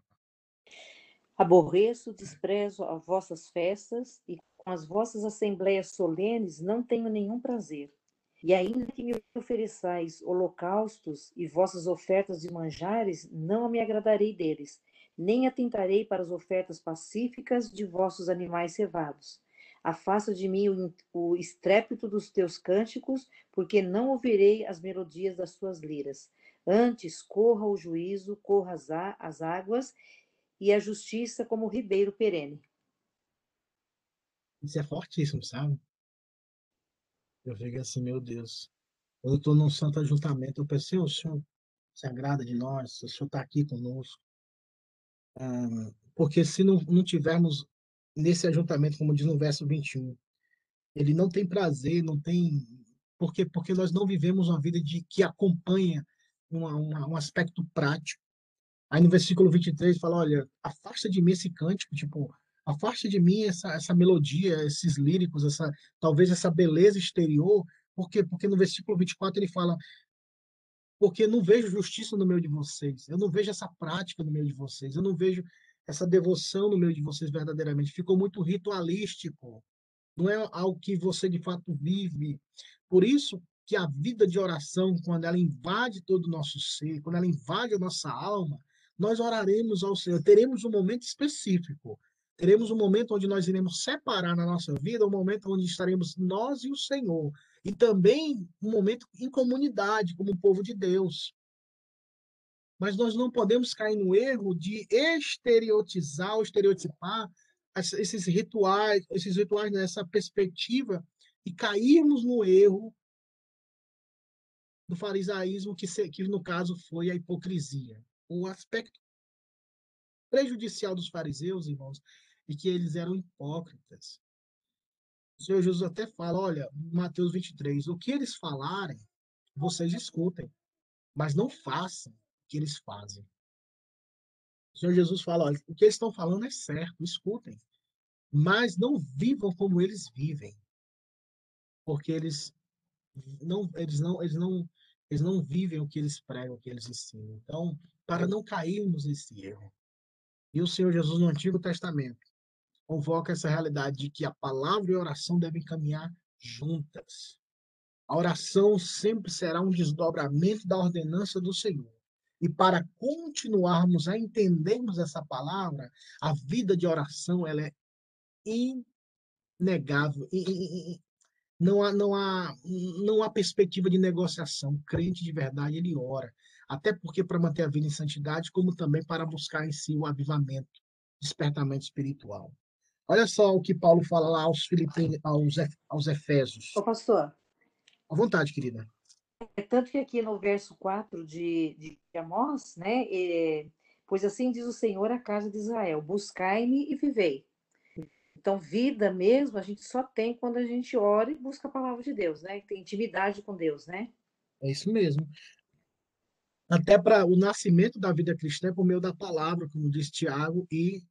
Aborreço, desprezo as vossas festas e com as vossas assembleias solenes não tenho nenhum prazer. E ainda que me ofereçais holocaustos e vossas ofertas de manjares, não me agradarei deles, nem atentarei para as ofertas pacíficas de vossos animais cevados. Afasta de mim o, estrépito dos teus cânticos, porque não ouvirei as melodias das tuas liras. Antes corra o juízo, corra as águas, e a justiça como ribeiro perene. Isso é fortíssimo, sabe? Eu fico assim, meu Deus. Quando eu estou num santo ajuntamento, eu pensei, o Senhor se agrada de nós, o Senhor está aqui conosco. porque se não, não tivermos nesse ajuntamento, como diz no verso 21, ele não tem prazer, não tem. Porque, porque nós não vivemos uma vida de que acompanha uma, uma, um aspecto prático. Aí no versículo 23 fala: olha, afasta de mim esse cântico, tipo, Afaste de mim essa, essa melodia, esses líricos, essa talvez essa beleza exterior. Por quê? Porque no versículo 24 ele fala: Porque não vejo justiça no meio de vocês, eu não vejo essa prática no meio de vocês, eu não vejo essa devoção no meio de vocês verdadeiramente. Ficou muito ritualístico, não é algo que você de fato vive. Por isso que a vida de oração, quando ela invade todo o nosso ser, quando ela invade a nossa alma, nós oraremos ao Senhor, teremos um momento específico teremos um momento onde nós iremos separar na nossa vida, um momento onde estaremos nós e o Senhor. E também um momento em comunidade, como povo de Deus. Mas nós não podemos cair no erro de estereotizar ou estereotipar esses rituais, esses rituais nessa perspectiva e cairmos no erro do farisaísmo, que, que no caso foi a hipocrisia. O aspecto prejudicial dos fariseus, irmãos, e que eles eram hipócritas. O Senhor Jesus até fala, olha, Mateus 23, o que eles falarem, vocês escutem, mas não façam o que eles fazem. O Senhor Jesus fala, olha, o que eles estão falando é certo, escutem, mas não vivam como eles vivem, porque eles não, eles não, eles não, eles não vivem o que eles pregam, o que eles ensinam. Então, para não cairmos nesse erro. E o Senhor Jesus no Antigo Testamento, convoca essa realidade de que a palavra e a oração devem caminhar juntas. A oração sempre será um desdobramento da ordenança do Senhor. E para continuarmos a entendermos essa palavra, a vida de oração ela é inegável. Não há, não, há, não há perspectiva de negociação. O crente de verdade, ele ora. Até porque para manter a vida em santidade, como também para buscar em si o avivamento, despertamento espiritual. Olha só o que Paulo fala lá aos Filipenses, aos, aos Efésios. Ô, pastor. À vontade, querida. É tanto que aqui no verso 4 de, de Amós, né? É, pois assim diz o Senhor à casa de Israel: buscai-me e vivei. Então, vida mesmo a gente só tem quando a gente ora e busca a palavra de Deus, né? Tem intimidade com Deus, né? É isso mesmo. Até para o nascimento da vida cristã é por meio da palavra, como diz Tiago, e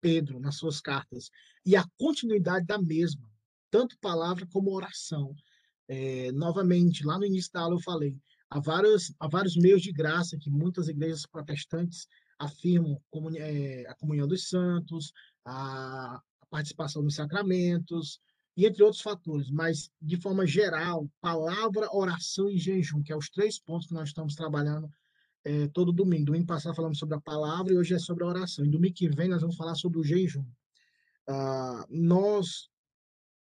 Pedro nas suas cartas e a continuidade da mesma, tanto palavra como oração. É, novamente, lá no início da aula eu falei, há vários, há vários meios de graça que muitas igrejas protestantes afirmam, como é, a comunhão dos santos, a, a participação nos sacramentos, e entre outros fatores, mas de forma geral, palavra, oração e jejum, que é os três pontos que nós estamos trabalhando é, todo domingo. Domingo passado falamos sobre a palavra e hoje é sobre a oração. E domingo que vem nós vamos falar sobre o jejum. Ah, nós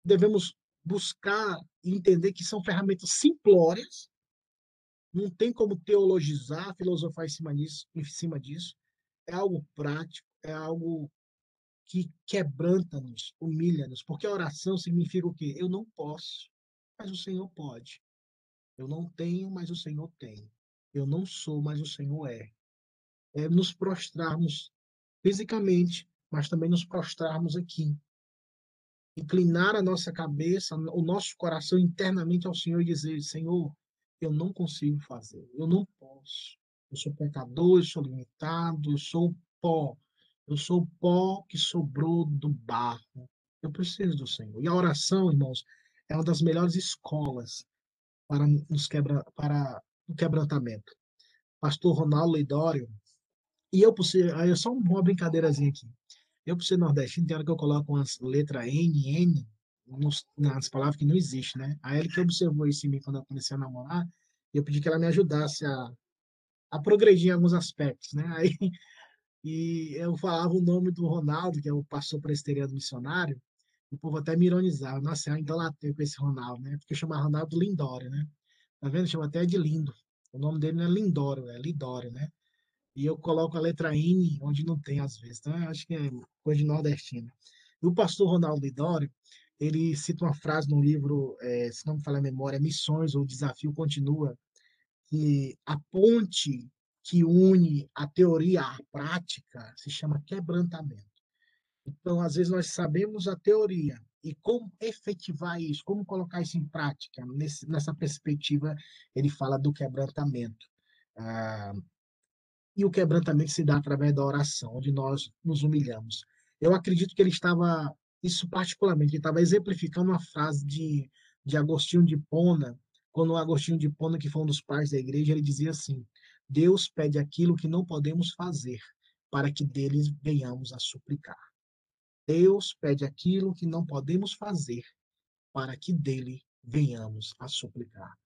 devemos buscar e entender que são ferramentas simplórias, não tem como teologizar, filosofar em cima disso, em cima disso. É algo prático, é algo que quebranta-nos, humilha-nos, porque a oração significa o quê? Eu não posso, mas o Senhor pode. Eu não tenho, mas o Senhor tem. Eu não sou, mas o Senhor é. É nos prostrarmos fisicamente mas também nos prostrarmos aqui. Inclinar a nossa cabeça, o nosso coração internamente ao Senhor e dizer: Senhor, eu não consigo fazer, eu não posso. Eu sou pecador, eu sou limitado, eu sou pó. Eu sou o pó que sobrou do barro. Eu preciso do Senhor. E a oração, irmãos, é uma das melhores escolas para, nos quebra, para o quebrantamento. Pastor Ronaldo Leidório, e eu, por ser, é só uma brincadeirazinha aqui. Eu, por ser nordestino, tem hora que eu coloco umas letras N, N, nos, nas palavras que não existe, né? Aí ele que observou isso em mim quando eu comecei a namorar, eu pedi que ela me ajudasse a, a progredir em alguns aspectos, né? Aí e eu falava o nome do Ronaldo, que é o pastor presteriano missionário, o povo até me ironizava. Nossa, eu idolatei com esse Ronaldo, né? Porque chama Ronaldo Lindório, né? Tá vendo? Chama até de Lindo. O nome dele não é Lindório, é Lidório, né? E eu coloco a letra N onde não tem às vezes. Então, eu acho que é coisa de nordestino. E o pastor Ronaldo Lidório, ele cita uma frase no livro, é, se não me falha a memória, Missões ou Desafio Continua, que a ponte que une a teoria à prática se chama quebrantamento. Então, às vezes, nós sabemos a teoria e como efetivar isso, como colocar isso em prática. Nesse, nessa perspectiva, ele fala do quebrantamento. Ah, e o quebrantamento se dá através da oração, onde nós nos humilhamos. Eu acredito que ele estava, isso particularmente, ele estava exemplificando uma frase de, de Agostinho de Pona, quando Agostinho de Pona, que foi um dos pais da igreja, ele dizia assim: Deus pede aquilo que não podemos fazer, para que deles venhamos a suplicar. Deus pede aquilo que não podemos fazer, para que dele venhamos a suplicar.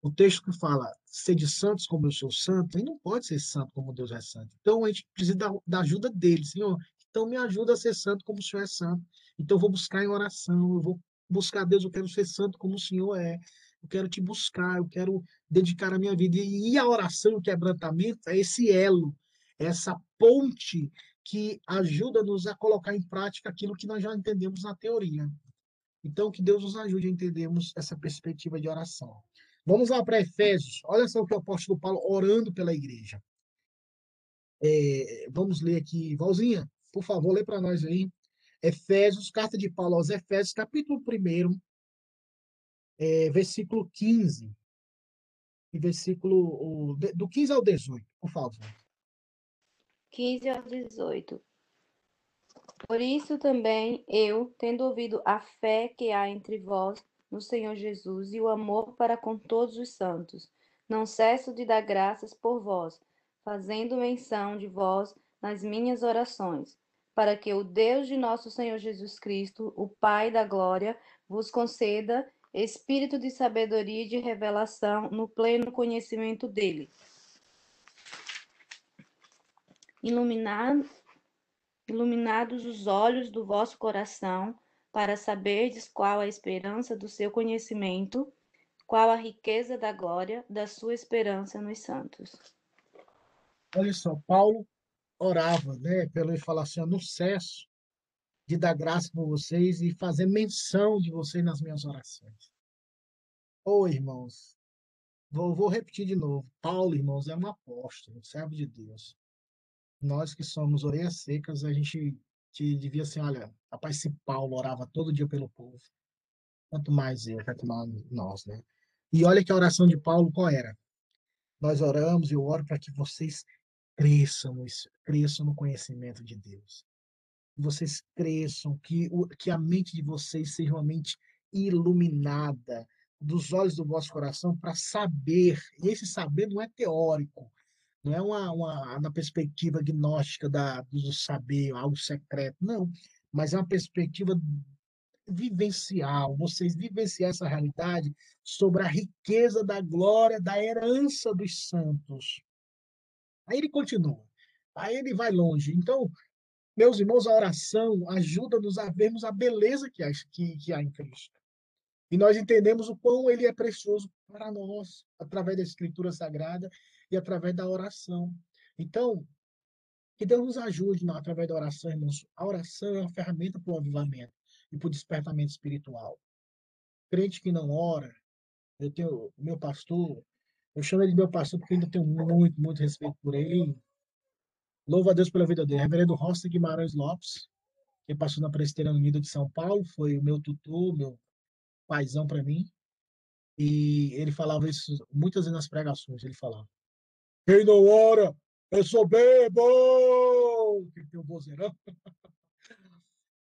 O texto que fala, sede santos como eu sou santo, ele não pode ser santo como Deus é santo. Então a gente precisa da, da ajuda dele, Senhor. Então me ajuda a ser santo como o Senhor é santo. Então eu vou buscar em oração, eu vou buscar Deus, eu quero ser santo como o Senhor é eu quero te buscar, eu quero dedicar a minha vida. E a oração, o quebrantamento, é esse elo, é essa ponte que ajuda-nos a colocar em prática aquilo que nós já entendemos na teoria. Então, que Deus nos ajude a entendermos essa perspectiva de oração. Vamos lá para Efésios. Olha só o que o apóstolo Paulo orando pela igreja. É, vamos ler aqui. Valzinha, por favor, lê para nós aí. Efésios, carta de Paulo aos Efésios, capítulo 1, é, versículo 15 e versículo do 15 ao 18, por favor. 15 ao 18. Por isso também eu, tendo ouvido a fé que há entre vós no Senhor Jesus e o amor para com todos os santos, não cesso de dar graças por vós, fazendo menção de vós nas minhas orações, para que o Deus de nosso Senhor Jesus Cristo, o Pai da glória, vos conceda espírito de sabedoria e de revelação no pleno conhecimento dele. Iluminado, iluminados os olhos do vosso coração, para saberdes qual a esperança do seu conhecimento, qual a riqueza da glória da sua esperança nos santos. Olha só, Paulo orava, né, pelo ele falar assim, no cesso de dar graça por vocês e fazer menção de vocês nas minhas orações. Ô, oh, irmãos, vou, vou repetir de novo. Paulo, irmãos, é um apóstolo, servo de Deus. Nós que somos orelhas secas, a gente te devia assim, olha, rapaz, se Paulo orava todo dia pelo povo, quanto mais eu, quanto mais nós, né? E olha que a oração de Paulo qual era? Nós oramos, eu oro para que vocês cresçam, cresçam no conhecimento de Deus vocês cresçam, que, o, que a mente de vocês seja uma mente iluminada dos olhos do vosso coração para saber, e esse saber não é teórico, não é uma, uma na perspectiva gnóstica da, do saber, algo secreto, não, mas é uma perspectiva vivencial, vocês vivenciar essa realidade sobre a riqueza da glória, da herança dos santos. Aí ele continua, aí ele vai longe. Então, meus irmãos, a oração ajuda-nos a vermos a beleza que há, que, há em Cristo. E nós entendemos o quão ele é precioso para nós, através da Escritura Sagrada e através da oração. Então, que Deus nos ajude não, através da oração, irmãos. A oração é uma ferramenta para o avivamento e para o despertamento espiritual. Crente que não ora, eu tenho meu pastor, eu chamo ele de meu pastor porque ainda tenho muito, muito respeito por ele Louvo a Deus pela vida dele. Reverendo Rosta Guimarães Lopes, que passou na Presbiteriana Unida de São Paulo, foi o meu tutor, meu paizão para mim. E ele falava isso muitas vezes nas pregações. Ele falava: Quem não ora é soberbo! Que tem o vozeirão. [laughs]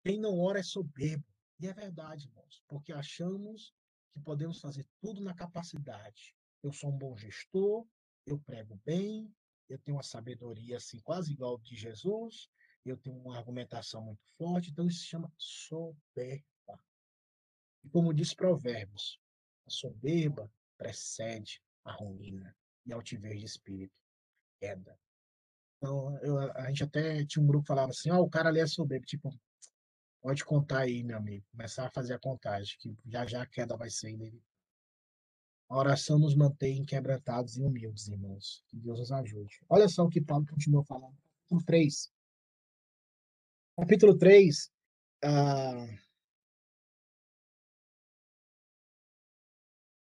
Quem não ora é soberbo. E é verdade, irmãos, porque achamos que podemos fazer tudo na capacidade. Eu sou um bom gestor, eu prego bem, eu tenho uma sabedoria assim quase igual de Jesus, eu tenho uma argumentação muito forte, então isso se chama soberba. E como diz Provérbios, a soberba precede a ruína e a altivez de espírito, queda. Então, eu, a gente até tinha um grupo que falava assim, ah, o cara ali é soberbo, tipo, pode contar aí, meu amigo, começar a fazer a contagem, que já já a queda vai ser inevitável. A oração nos mantém quebrantados e humildes, irmãos. Que Deus nos ajude. Olha só o que Paulo continuou falando. Capítulo 3. Capítulo 3. Ah,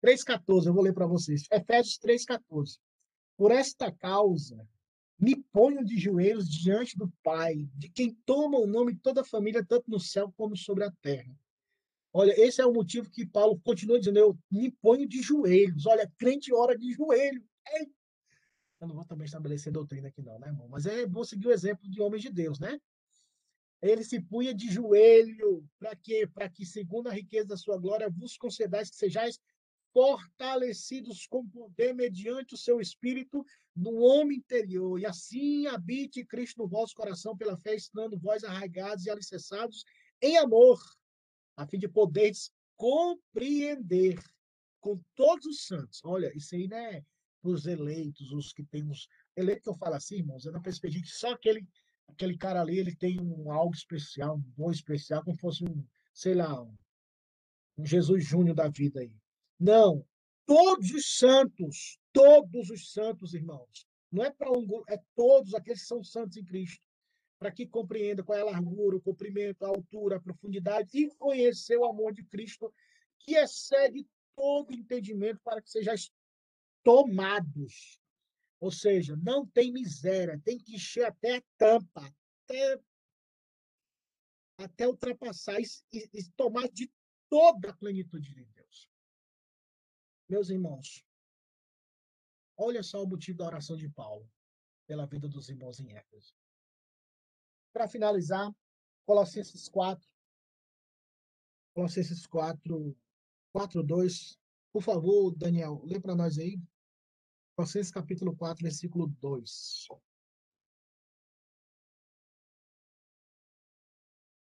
3,14, eu vou ler para vocês. Efésios 3,14. Por esta causa, me ponho de joelhos diante do Pai, de quem toma o nome toda a família, tanto no céu como sobre a terra Olha, esse é o motivo que Paulo continua dizendo: eu me ponho de joelhos. Olha, crente ora de joelho. Eu não vou também estabelecer doutrina aqui, não, né, irmão? Mas é bom seguir o exemplo de homens de Deus, né? Ele se punha de joelho. Para quê? Para que, segundo a riqueza da sua glória, vos concedais que sejais fortalecidos com poder mediante o seu espírito no homem interior. E assim habite Cristo no vosso coração pela fé, estando vós arraigados e alicerçados em amor a fim de poderes compreender com todos os santos. Olha, isso aí não é os eleitos, os que têm os eleitos que eu falo assim, irmãos, é na perspectiva que só aquele aquele cara ali, ele tem um algo especial, um dom especial, como fosse um, sei lá, um, um Jesus Júnior da vida aí. Não, todos os santos, todos os santos, irmãos. Não é para um, é todos aqueles que são santos em Cristo para que compreenda qual é a largura, o comprimento, a altura, a profundidade e conhecer o amor de Cristo, que excede todo entendimento para que sejais tomados. Ou seja, não tem miséria, tem que encher até a tampa, até, até ultrapassar e, e tomar de toda a plenitude de Deus. Meus irmãos, olha só o motivo da oração de Paulo pela vida dos irmãos em Éfeso. Para finalizar, Colossenses 4. Colossenses 4, 4, 2. Por favor, Daniel, lê para nós aí. Colossenses capítulo 4, versículo 2.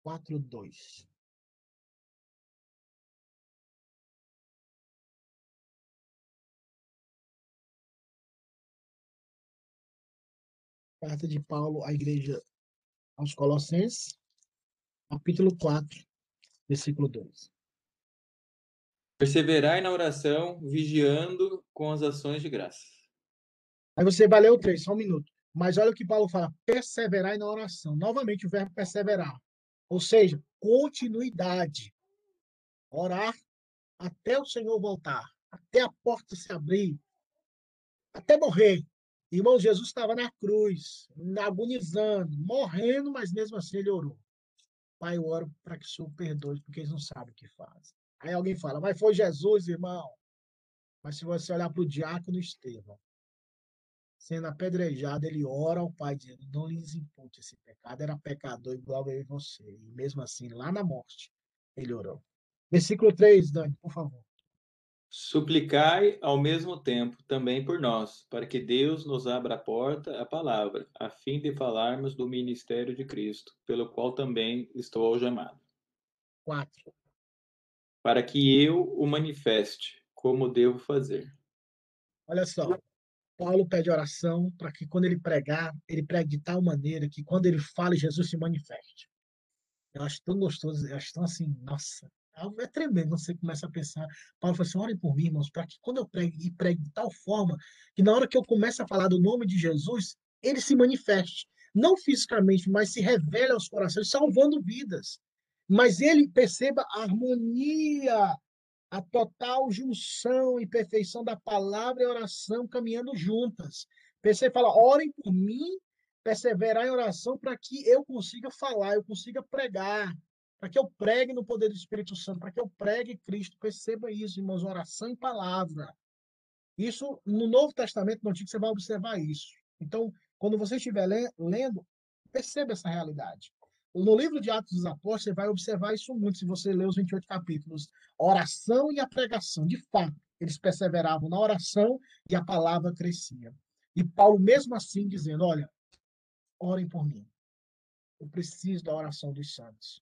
4, 2. Carta de Paulo à igreja aos Colossenses, capítulo 4, versículo 2. Perseverai na oração, vigiando com as ações de graça. Aí você vai ler o 3, só um minuto. Mas olha o que Paulo fala: perseverai na oração. Novamente o verbo perseverar. Ou seja, continuidade. Orar até o Senhor voltar, até a porta se abrir, até morrer. Irmão, Jesus estava na cruz, agonizando, morrendo, mas mesmo assim ele orou. Pai, eu oro para que o Senhor perdoe, porque eles não sabem o que fazem. Aí alguém fala, mas foi Jesus, irmão. Mas se você olhar para o diácono Estevão, sendo apedrejado, ele ora ao Pai, dizendo: Não lhes impute esse pecado, era pecador igual eu e você. E mesmo assim, lá na morte, ele orou. Versículo 3, Dani, por favor. Suplicai ao mesmo tempo também por nós, para que Deus nos abra a porta à palavra, a fim de falarmos do ministério de Cristo, pelo qual também estou algemado. 4. Para que eu o manifeste, como devo fazer. Olha só, Paulo pede oração para que quando ele pregar, ele pregue de tal maneira que quando ele fale, Jesus se manifeste. Eu acho tão gostoso, eu acho tão assim, nossa, é tremendo, você começa a pensar. Paulo falou assim: orem por mim, irmãos, para que quando eu pregue, e pregue de tal forma que na hora que eu começo a falar do nome de Jesus, ele se manifeste. Não fisicamente, mas se revele aos corações, salvando vidas. Mas ele perceba a harmonia, a total junção e perfeição da palavra e oração caminhando juntas. Percebe, fala: orem por mim perseverar em oração para que eu consiga falar, eu consiga pregar, para que eu pregue no poder do Espírito Santo, para que eu pregue Cristo. Perceba isso, irmãos, oração e palavra. Isso, no Novo Testamento, no Antigo, você vai observar isso. Então, quando você estiver lendo, perceba essa realidade. No livro de Atos dos Apóstolos, você vai observar isso muito, se você ler os 28 capítulos. Oração e a pregação, de fato, eles perseveravam na oração e a palavra crescia. E Paulo, mesmo assim, dizendo: Olha, orem por mim. Eu preciso da oração dos santos.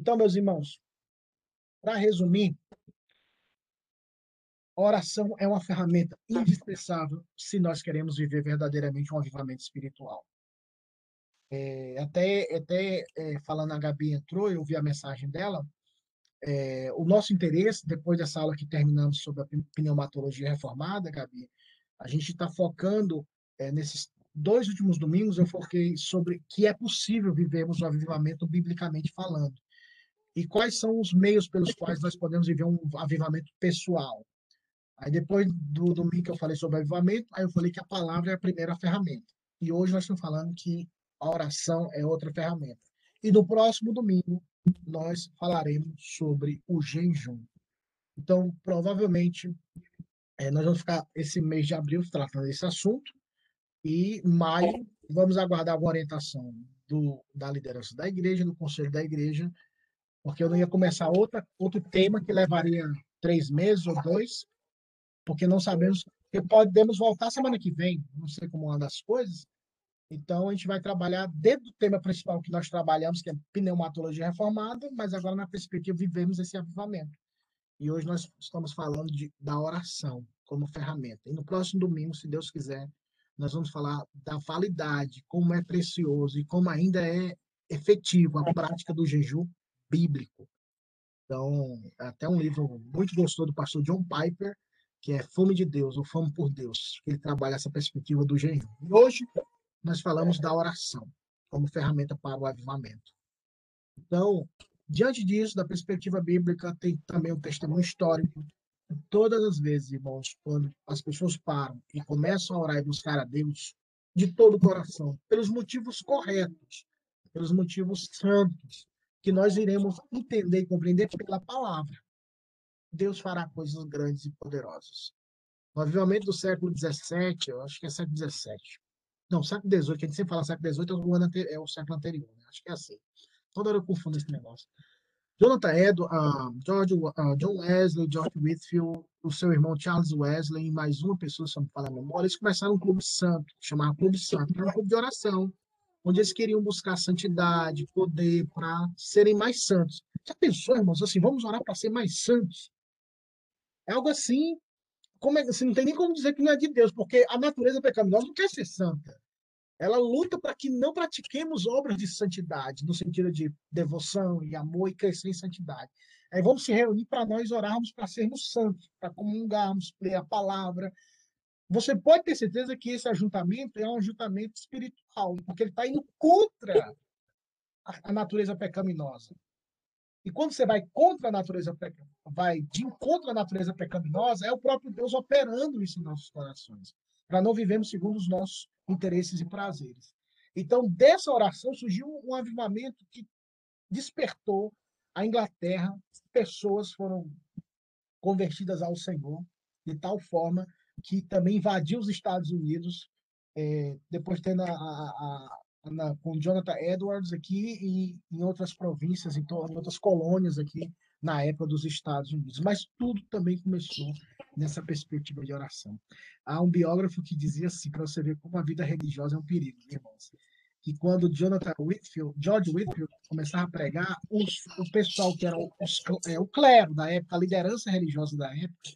Então, meus irmãos, para resumir, oração é uma ferramenta indispensável se nós queremos viver verdadeiramente um avivamento espiritual. É, até até é, falando, a Gabi entrou, eu vi a mensagem dela. É, o nosso interesse, depois dessa aula que terminamos sobre a pneumatologia reformada, Gabi, a gente está focando é, nesses dois últimos domingos, eu foquei sobre que é possível vivermos o avivamento biblicamente falando. E quais são os meios pelos quais nós podemos viver um avivamento pessoal. Aí depois do domingo que eu falei sobre avivamento, aí eu falei que a palavra é a primeira ferramenta. E hoje nós estamos falando que a oração é outra ferramenta. E no próximo domingo nós falaremos sobre o jejum. Então, provavelmente, é, nós vamos ficar esse mês de abril tratando desse assunto. E maio, vamos aguardar alguma orientação do, da liderança da igreja, do conselho da igreja, porque eu não ia começar outra, outro tema que levaria três meses ou dois, porque não sabemos, porque podemos voltar semana que vem, não sei como andam as coisas, então, a gente vai trabalhar dentro do tema principal que nós trabalhamos, que é pneumatologia reformada, mas agora na perspectiva vivemos esse avivamento. E hoje nós estamos falando de, da oração como ferramenta. E no próximo domingo, se Deus quiser, nós vamos falar da validade, como é precioso e como ainda é efetivo a prática do jejum bíblico. Então, até um livro muito gostoso do pastor John Piper, que é Fome de Deus, ou Fome por Deus, que ele trabalha essa perspectiva do jejum. E hoje nós falamos da oração como ferramenta para o avivamento. Então, diante disso, da perspectiva bíblica, tem também um testemunho histórico. Todas as vezes, irmãos, quando as pessoas param e começam a orar e buscar a Deus de todo o coração, pelos motivos corretos, pelos motivos santos, que nós iremos entender e compreender pela palavra, Deus fará coisas grandes e poderosas. No avivamento do século XVII, eu acho que é século XVII, não, século XVIII, a gente sempre fala século XVIII, é é o século anterior. Né? Acho que é assim. Toda hora eu confundo esse negócio. Jonathan Edwards, uh, George, uh, John Wesley, George Whitfield, o seu irmão Charles Wesley e mais uma pessoa, se não falar a memória, eles começaram um clube santo, chamado Clube Santo, era um clube de oração, onde eles queriam buscar santidade, poder, para serem mais santos. Já pensou, irmãos, assim, vamos orar para ser mais santos? É algo assim como é, assim, não tem nem como dizer que não é de Deus, porque a natureza pecaminosa não quer ser santa. Ela luta para que não pratiquemos obras de santidade, no sentido de devoção e amor e crescer em santidade. Aí vamos se reunir para nós orarmos para sermos santos, para comungarmos, ler a palavra. Você pode ter certeza que esse ajuntamento é um ajuntamento espiritual, porque ele está indo contra a natureza pecaminosa. E quando você vai contra a natureza vai de encontro à natureza pecaminosa, é o próprio Deus operando isso em nossos corações, para não vivermos segundo os nossos interesses e prazeres. Então, dessa oração surgiu um avivamento que despertou a Inglaterra, pessoas foram convertidas ao Senhor, de tal forma que também invadiu os Estados Unidos, é, depois tendo a, a, na, com Jonathan Edwards aqui e em outras províncias, em, em outras colônias aqui na época dos Estados Unidos. Mas tudo também começou nessa perspectiva de oração. Há um biógrafo que dizia assim, para você ver como a vida religiosa é um perigo, irmãos. Que quando Jonathan Whitfield, George Whitfield começava a pregar, os, o pessoal que era os, é, o clero da época, a liderança religiosa da época,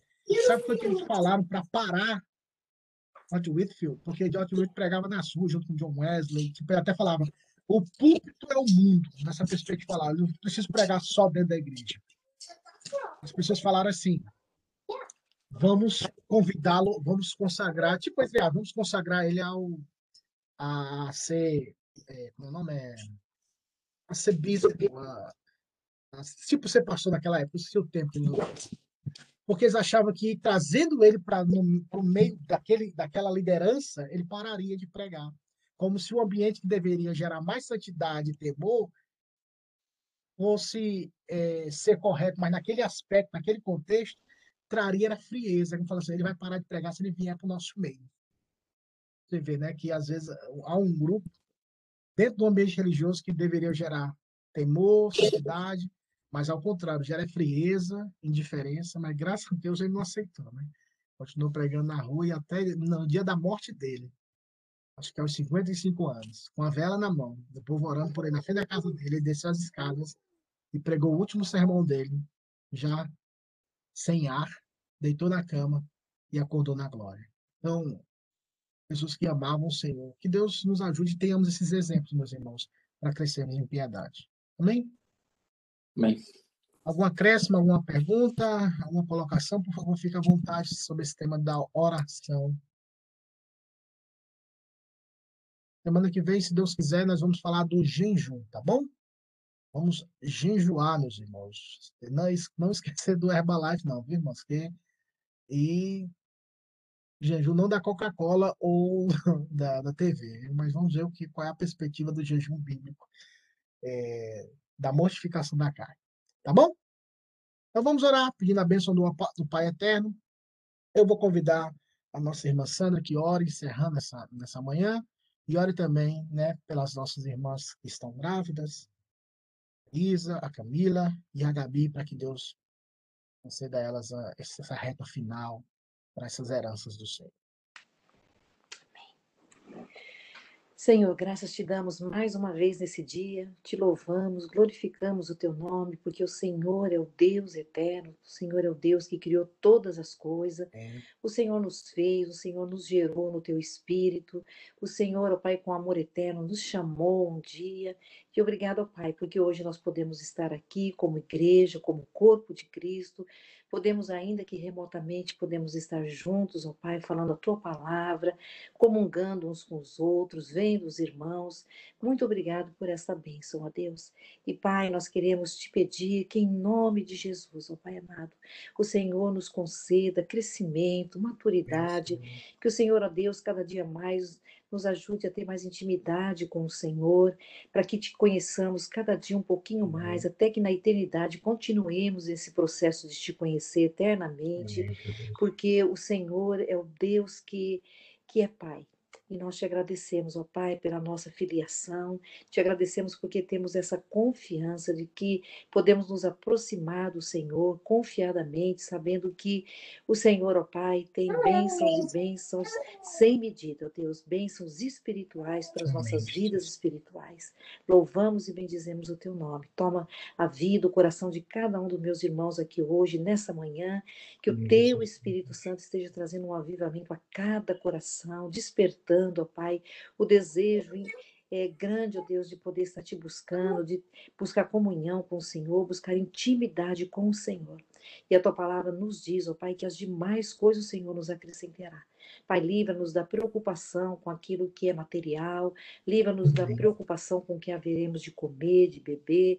sabe o que eles falaram para parar George Whitfield, porque George Whitfield pregava nas ruas junto com John Wesley, que até falava, o púlpito é o mundo, nessa perspectiva falar, eu não preciso pregar só dentro da igreja. As pessoas falaram assim, vamos convidá-lo, vamos consagrar, tipo, ah, vamos consagrar ele ao a ser, é, como é o nome é, a ser bispo, a, a, tipo ser pastor naquela época, o tempo que porque eles achavam que trazendo ele para o meio daquele, daquela liderança, ele pararia de pregar. como se o ambiente que deveria gerar mais santidade e temor fosse é, ser correto, mas naquele aspecto, naquele contexto, traria a frieza. Ele fala assim, ele vai parar de pregar se ele vier para o nosso meio. Você vê, né, que às vezes há um grupo dentro do ambiente religioso que deveria gerar temor, santidade, mas ao contrário, gera frieza, indiferença, mas graças a Deus ele não aceitou, né? Continuou pregando na rua e até no dia da morte dele, acho que aos 55 anos, com a vela na mão, o povo orando por ele na frente da casa dele, ele desceu as escadas e pregou o último sermão dele, já sem ar, deitou na cama e acordou na glória. Então, pessoas que amavam o Senhor. Que Deus nos ajude e tenhamos esses exemplos, meus irmãos, para crescermos em piedade. Amém? Amém. Alguma acréscimo, alguma pergunta, alguma colocação? Por favor, fique à vontade sobre esse tema da oração. Semana que vem, se Deus quiser, nós vamos falar do jejum, tá bom? Vamos jejuar, meus irmãos. Não, não esquecer do Herbalife, não, viu, irmãos? Que, e jejum não da Coca-Cola ou [laughs] da, da TV, mas vamos ver o que, qual é a perspectiva do jejum bíblico, é, da mortificação da carne. Tá bom? Então vamos orar, pedindo a bênção do, do Pai Eterno. Eu vou convidar a nossa irmã Sandra que ore, encerrando essa, nessa manhã, e ore também né, pelas nossas irmãs que estão grávidas, Isa, a Camila e a Gabi, para que Deus conceda a elas a, essa reta final para essas heranças do Senhor. Senhor, graças te damos mais uma vez nesse dia, te louvamos, glorificamos o teu nome, porque o Senhor é o Deus eterno, o Senhor é o Deus que criou todas as coisas, é. o Senhor nos fez, o Senhor nos gerou no teu espírito, o Senhor, ó Pai, com amor eterno, nos chamou um dia, e obrigado, ó Pai, porque hoje nós podemos estar aqui como igreja, como corpo de Cristo, Podemos, ainda que remotamente, podemos estar juntos, ó Pai, falando a tua palavra, comungando uns com os outros, vendo os irmãos. Muito obrigado por essa bênção, ó Deus. E, Pai, nós queremos te pedir que, em nome de Jesus, ó Pai amado, o Senhor nos conceda crescimento, maturidade, que o Senhor, ó Deus, cada dia mais nos ajude a ter mais intimidade com o Senhor, para que te conheçamos cada dia um pouquinho mais, até que na eternidade continuemos esse processo de te conhecer eternamente, porque o Senhor é o Deus que, que é Pai. E nós te agradecemos, ó Pai, pela nossa filiação, te agradecemos porque temos essa confiança de que podemos nos aproximar do Senhor confiadamente, sabendo que o Senhor, ó Pai, tem bênçãos e bênçãos sem medida, ó Deus, bênçãos espirituais para as nossas vidas espirituais. Louvamos e bendizemos o teu nome. Toma a vida, o coração de cada um dos meus irmãos aqui hoje, nessa manhã, que o teu Espírito Santo esteja trazendo um avivamento a cada coração, despertando despertando, ó Pai, o desejo é, grande, ó Deus, de poder estar te buscando, de buscar comunhão com o Senhor, buscar intimidade com o Senhor. E a tua palavra nos diz, ó Pai, que as demais coisas o Senhor nos acrescentará. Pai, livra-nos da preocupação com aquilo que é material, livra-nos da preocupação com o que haveremos de comer, de beber,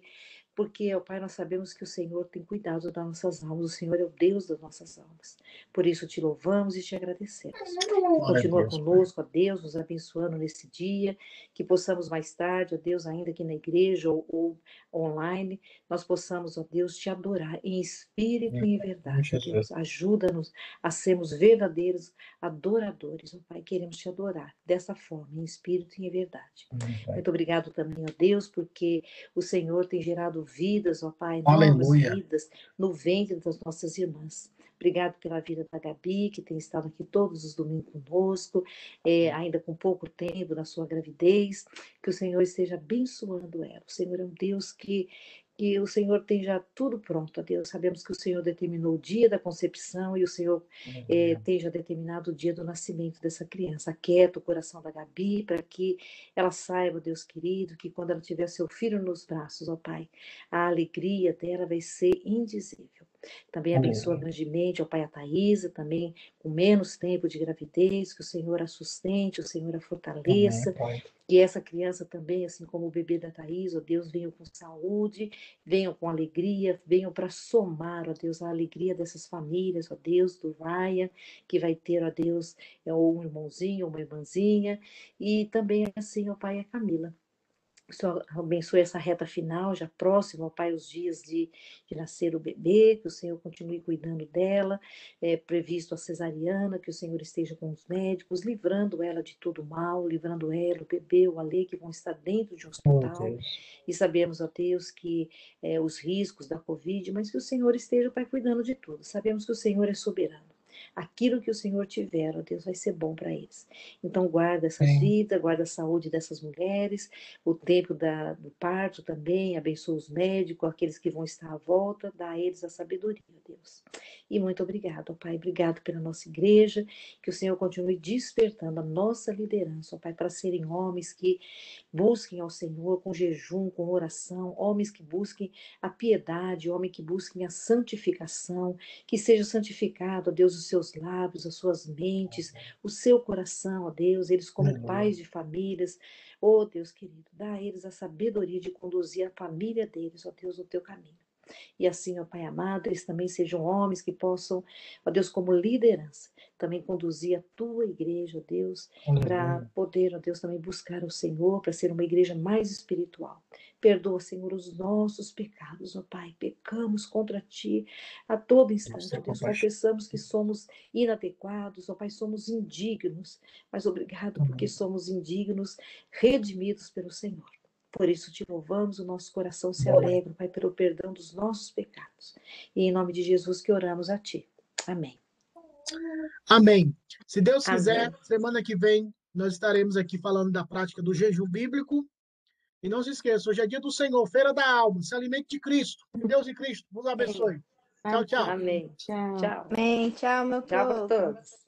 porque, ó Pai, nós sabemos que o Senhor tem cuidado das nossas almas, o Senhor é o Deus das nossas almas. Por isso te louvamos e te agradecemos. Continua Deus, conosco, ó Deus, nos abençoando nesse dia, que possamos mais tarde, ó Deus, ainda aqui na igreja ou, ou online, nós possamos, ó Deus, te adorar em espírito e em verdade, ó Deus. Ajuda-nos a sermos verdadeiros adoradores, ó Pai, queremos te adorar dessa forma, em espírito e em verdade. Muito obrigado também, ó Deus, porque o Senhor tem gerado vidas, ó Pai, novas vidas no ventre das nossas irmãs. Obrigado pela vida da Gabi, que tem estado aqui todos os domingos conosco, é, ainda com pouco tempo na sua gravidez. Que o Senhor esteja abençoando ela. O Senhor é um Deus que, que o Senhor tem já tudo pronto, Deus. Sabemos que o Senhor determinou o dia da concepção e o Senhor é, tem já determinado o dia do nascimento dessa criança. Aquieta o coração da Gabi para que ela saiba, Deus querido, que quando ela tiver seu filho nos braços, ó Pai, a alegria dela vai ser indizível. Também abençoa grandemente, ó Pai, a Thaisa, também com menos tempo de gravidez, que o Senhor a sustente, o Senhor a fortaleça, Amém, que essa criança também, assim como o bebê da Thaís, ó Deus, venham com saúde, venham com alegria, venham para somar, ó Deus, a alegria dessas famílias, ó Deus, do Ryan, que vai ter, ó Deus, é, um irmãozinho, uma irmãzinha, e também, assim, ó Pai, a Camila o Senhor abençoe essa reta final, já próximo, ao Pai, os dias de, de nascer o bebê, que o Senhor continue cuidando dela, é, previsto a cesariana, que o Senhor esteja com os médicos, livrando ela de todo mal, livrando ela, o bebê, o Ale, que vão estar dentro de um hospital. Oh, e sabemos, ó Deus, que é, os riscos da Covid, mas que o Senhor esteja, Pai, cuidando de tudo. Sabemos que o Senhor é soberano aquilo que o Senhor tiver, ó Deus, vai ser bom para eles. Então, guarda essa vida, guarda a saúde dessas mulheres, o tempo da, do parto também, abençoa os médicos, aqueles que vão estar à volta, dá a eles a sabedoria, Deus. E muito obrigado, ó Pai, obrigado pela nossa igreja, que o Senhor continue despertando a nossa liderança, ó Pai, para serem homens que busquem ao Senhor com jejum, com oração, homens que busquem a piedade, homens que busquem a santificação, que seja santificado, ó Deus, os seus lábios, as suas mentes, o seu coração, ó Deus, eles como pais de famílias, ó Deus querido, dá a eles a sabedoria de conduzir a família deles, ó Deus, no teu caminho. E assim, ó Pai amado, eles também sejam homens que possam, ó Deus, como liderança, também conduzir a tua igreja, ó Deus, para poder, ó Deus, também buscar o Senhor, para ser uma igreja mais espiritual. Perdoa, Senhor, os nossos pecados, ó Pai. Pecamos contra ti a todo instante, Deus. Confessamos que somos inadequados, ó Pai, somos indignos, mas obrigado porque somos indignos, redimidos pelo Senhor. Por isso te louvamos, o nosso coração se alegra, Pai, pelo perdão dos nossos pecados. E em nome de Jesus que oramos a Ti. Amém. Amém. Se Deus quiser, Amém. semana que vem nós estaremos aqui falando da prática do jejum bíblico. E não se esqueça, hoje é dia do Senhor, feira da alma, se alimente de Cristo. Deus e Cristo vos abençoe. Tchau, tchau. Amém. Tchau. Tchau. Amém. Tchau, meu povo. Tchau para todos.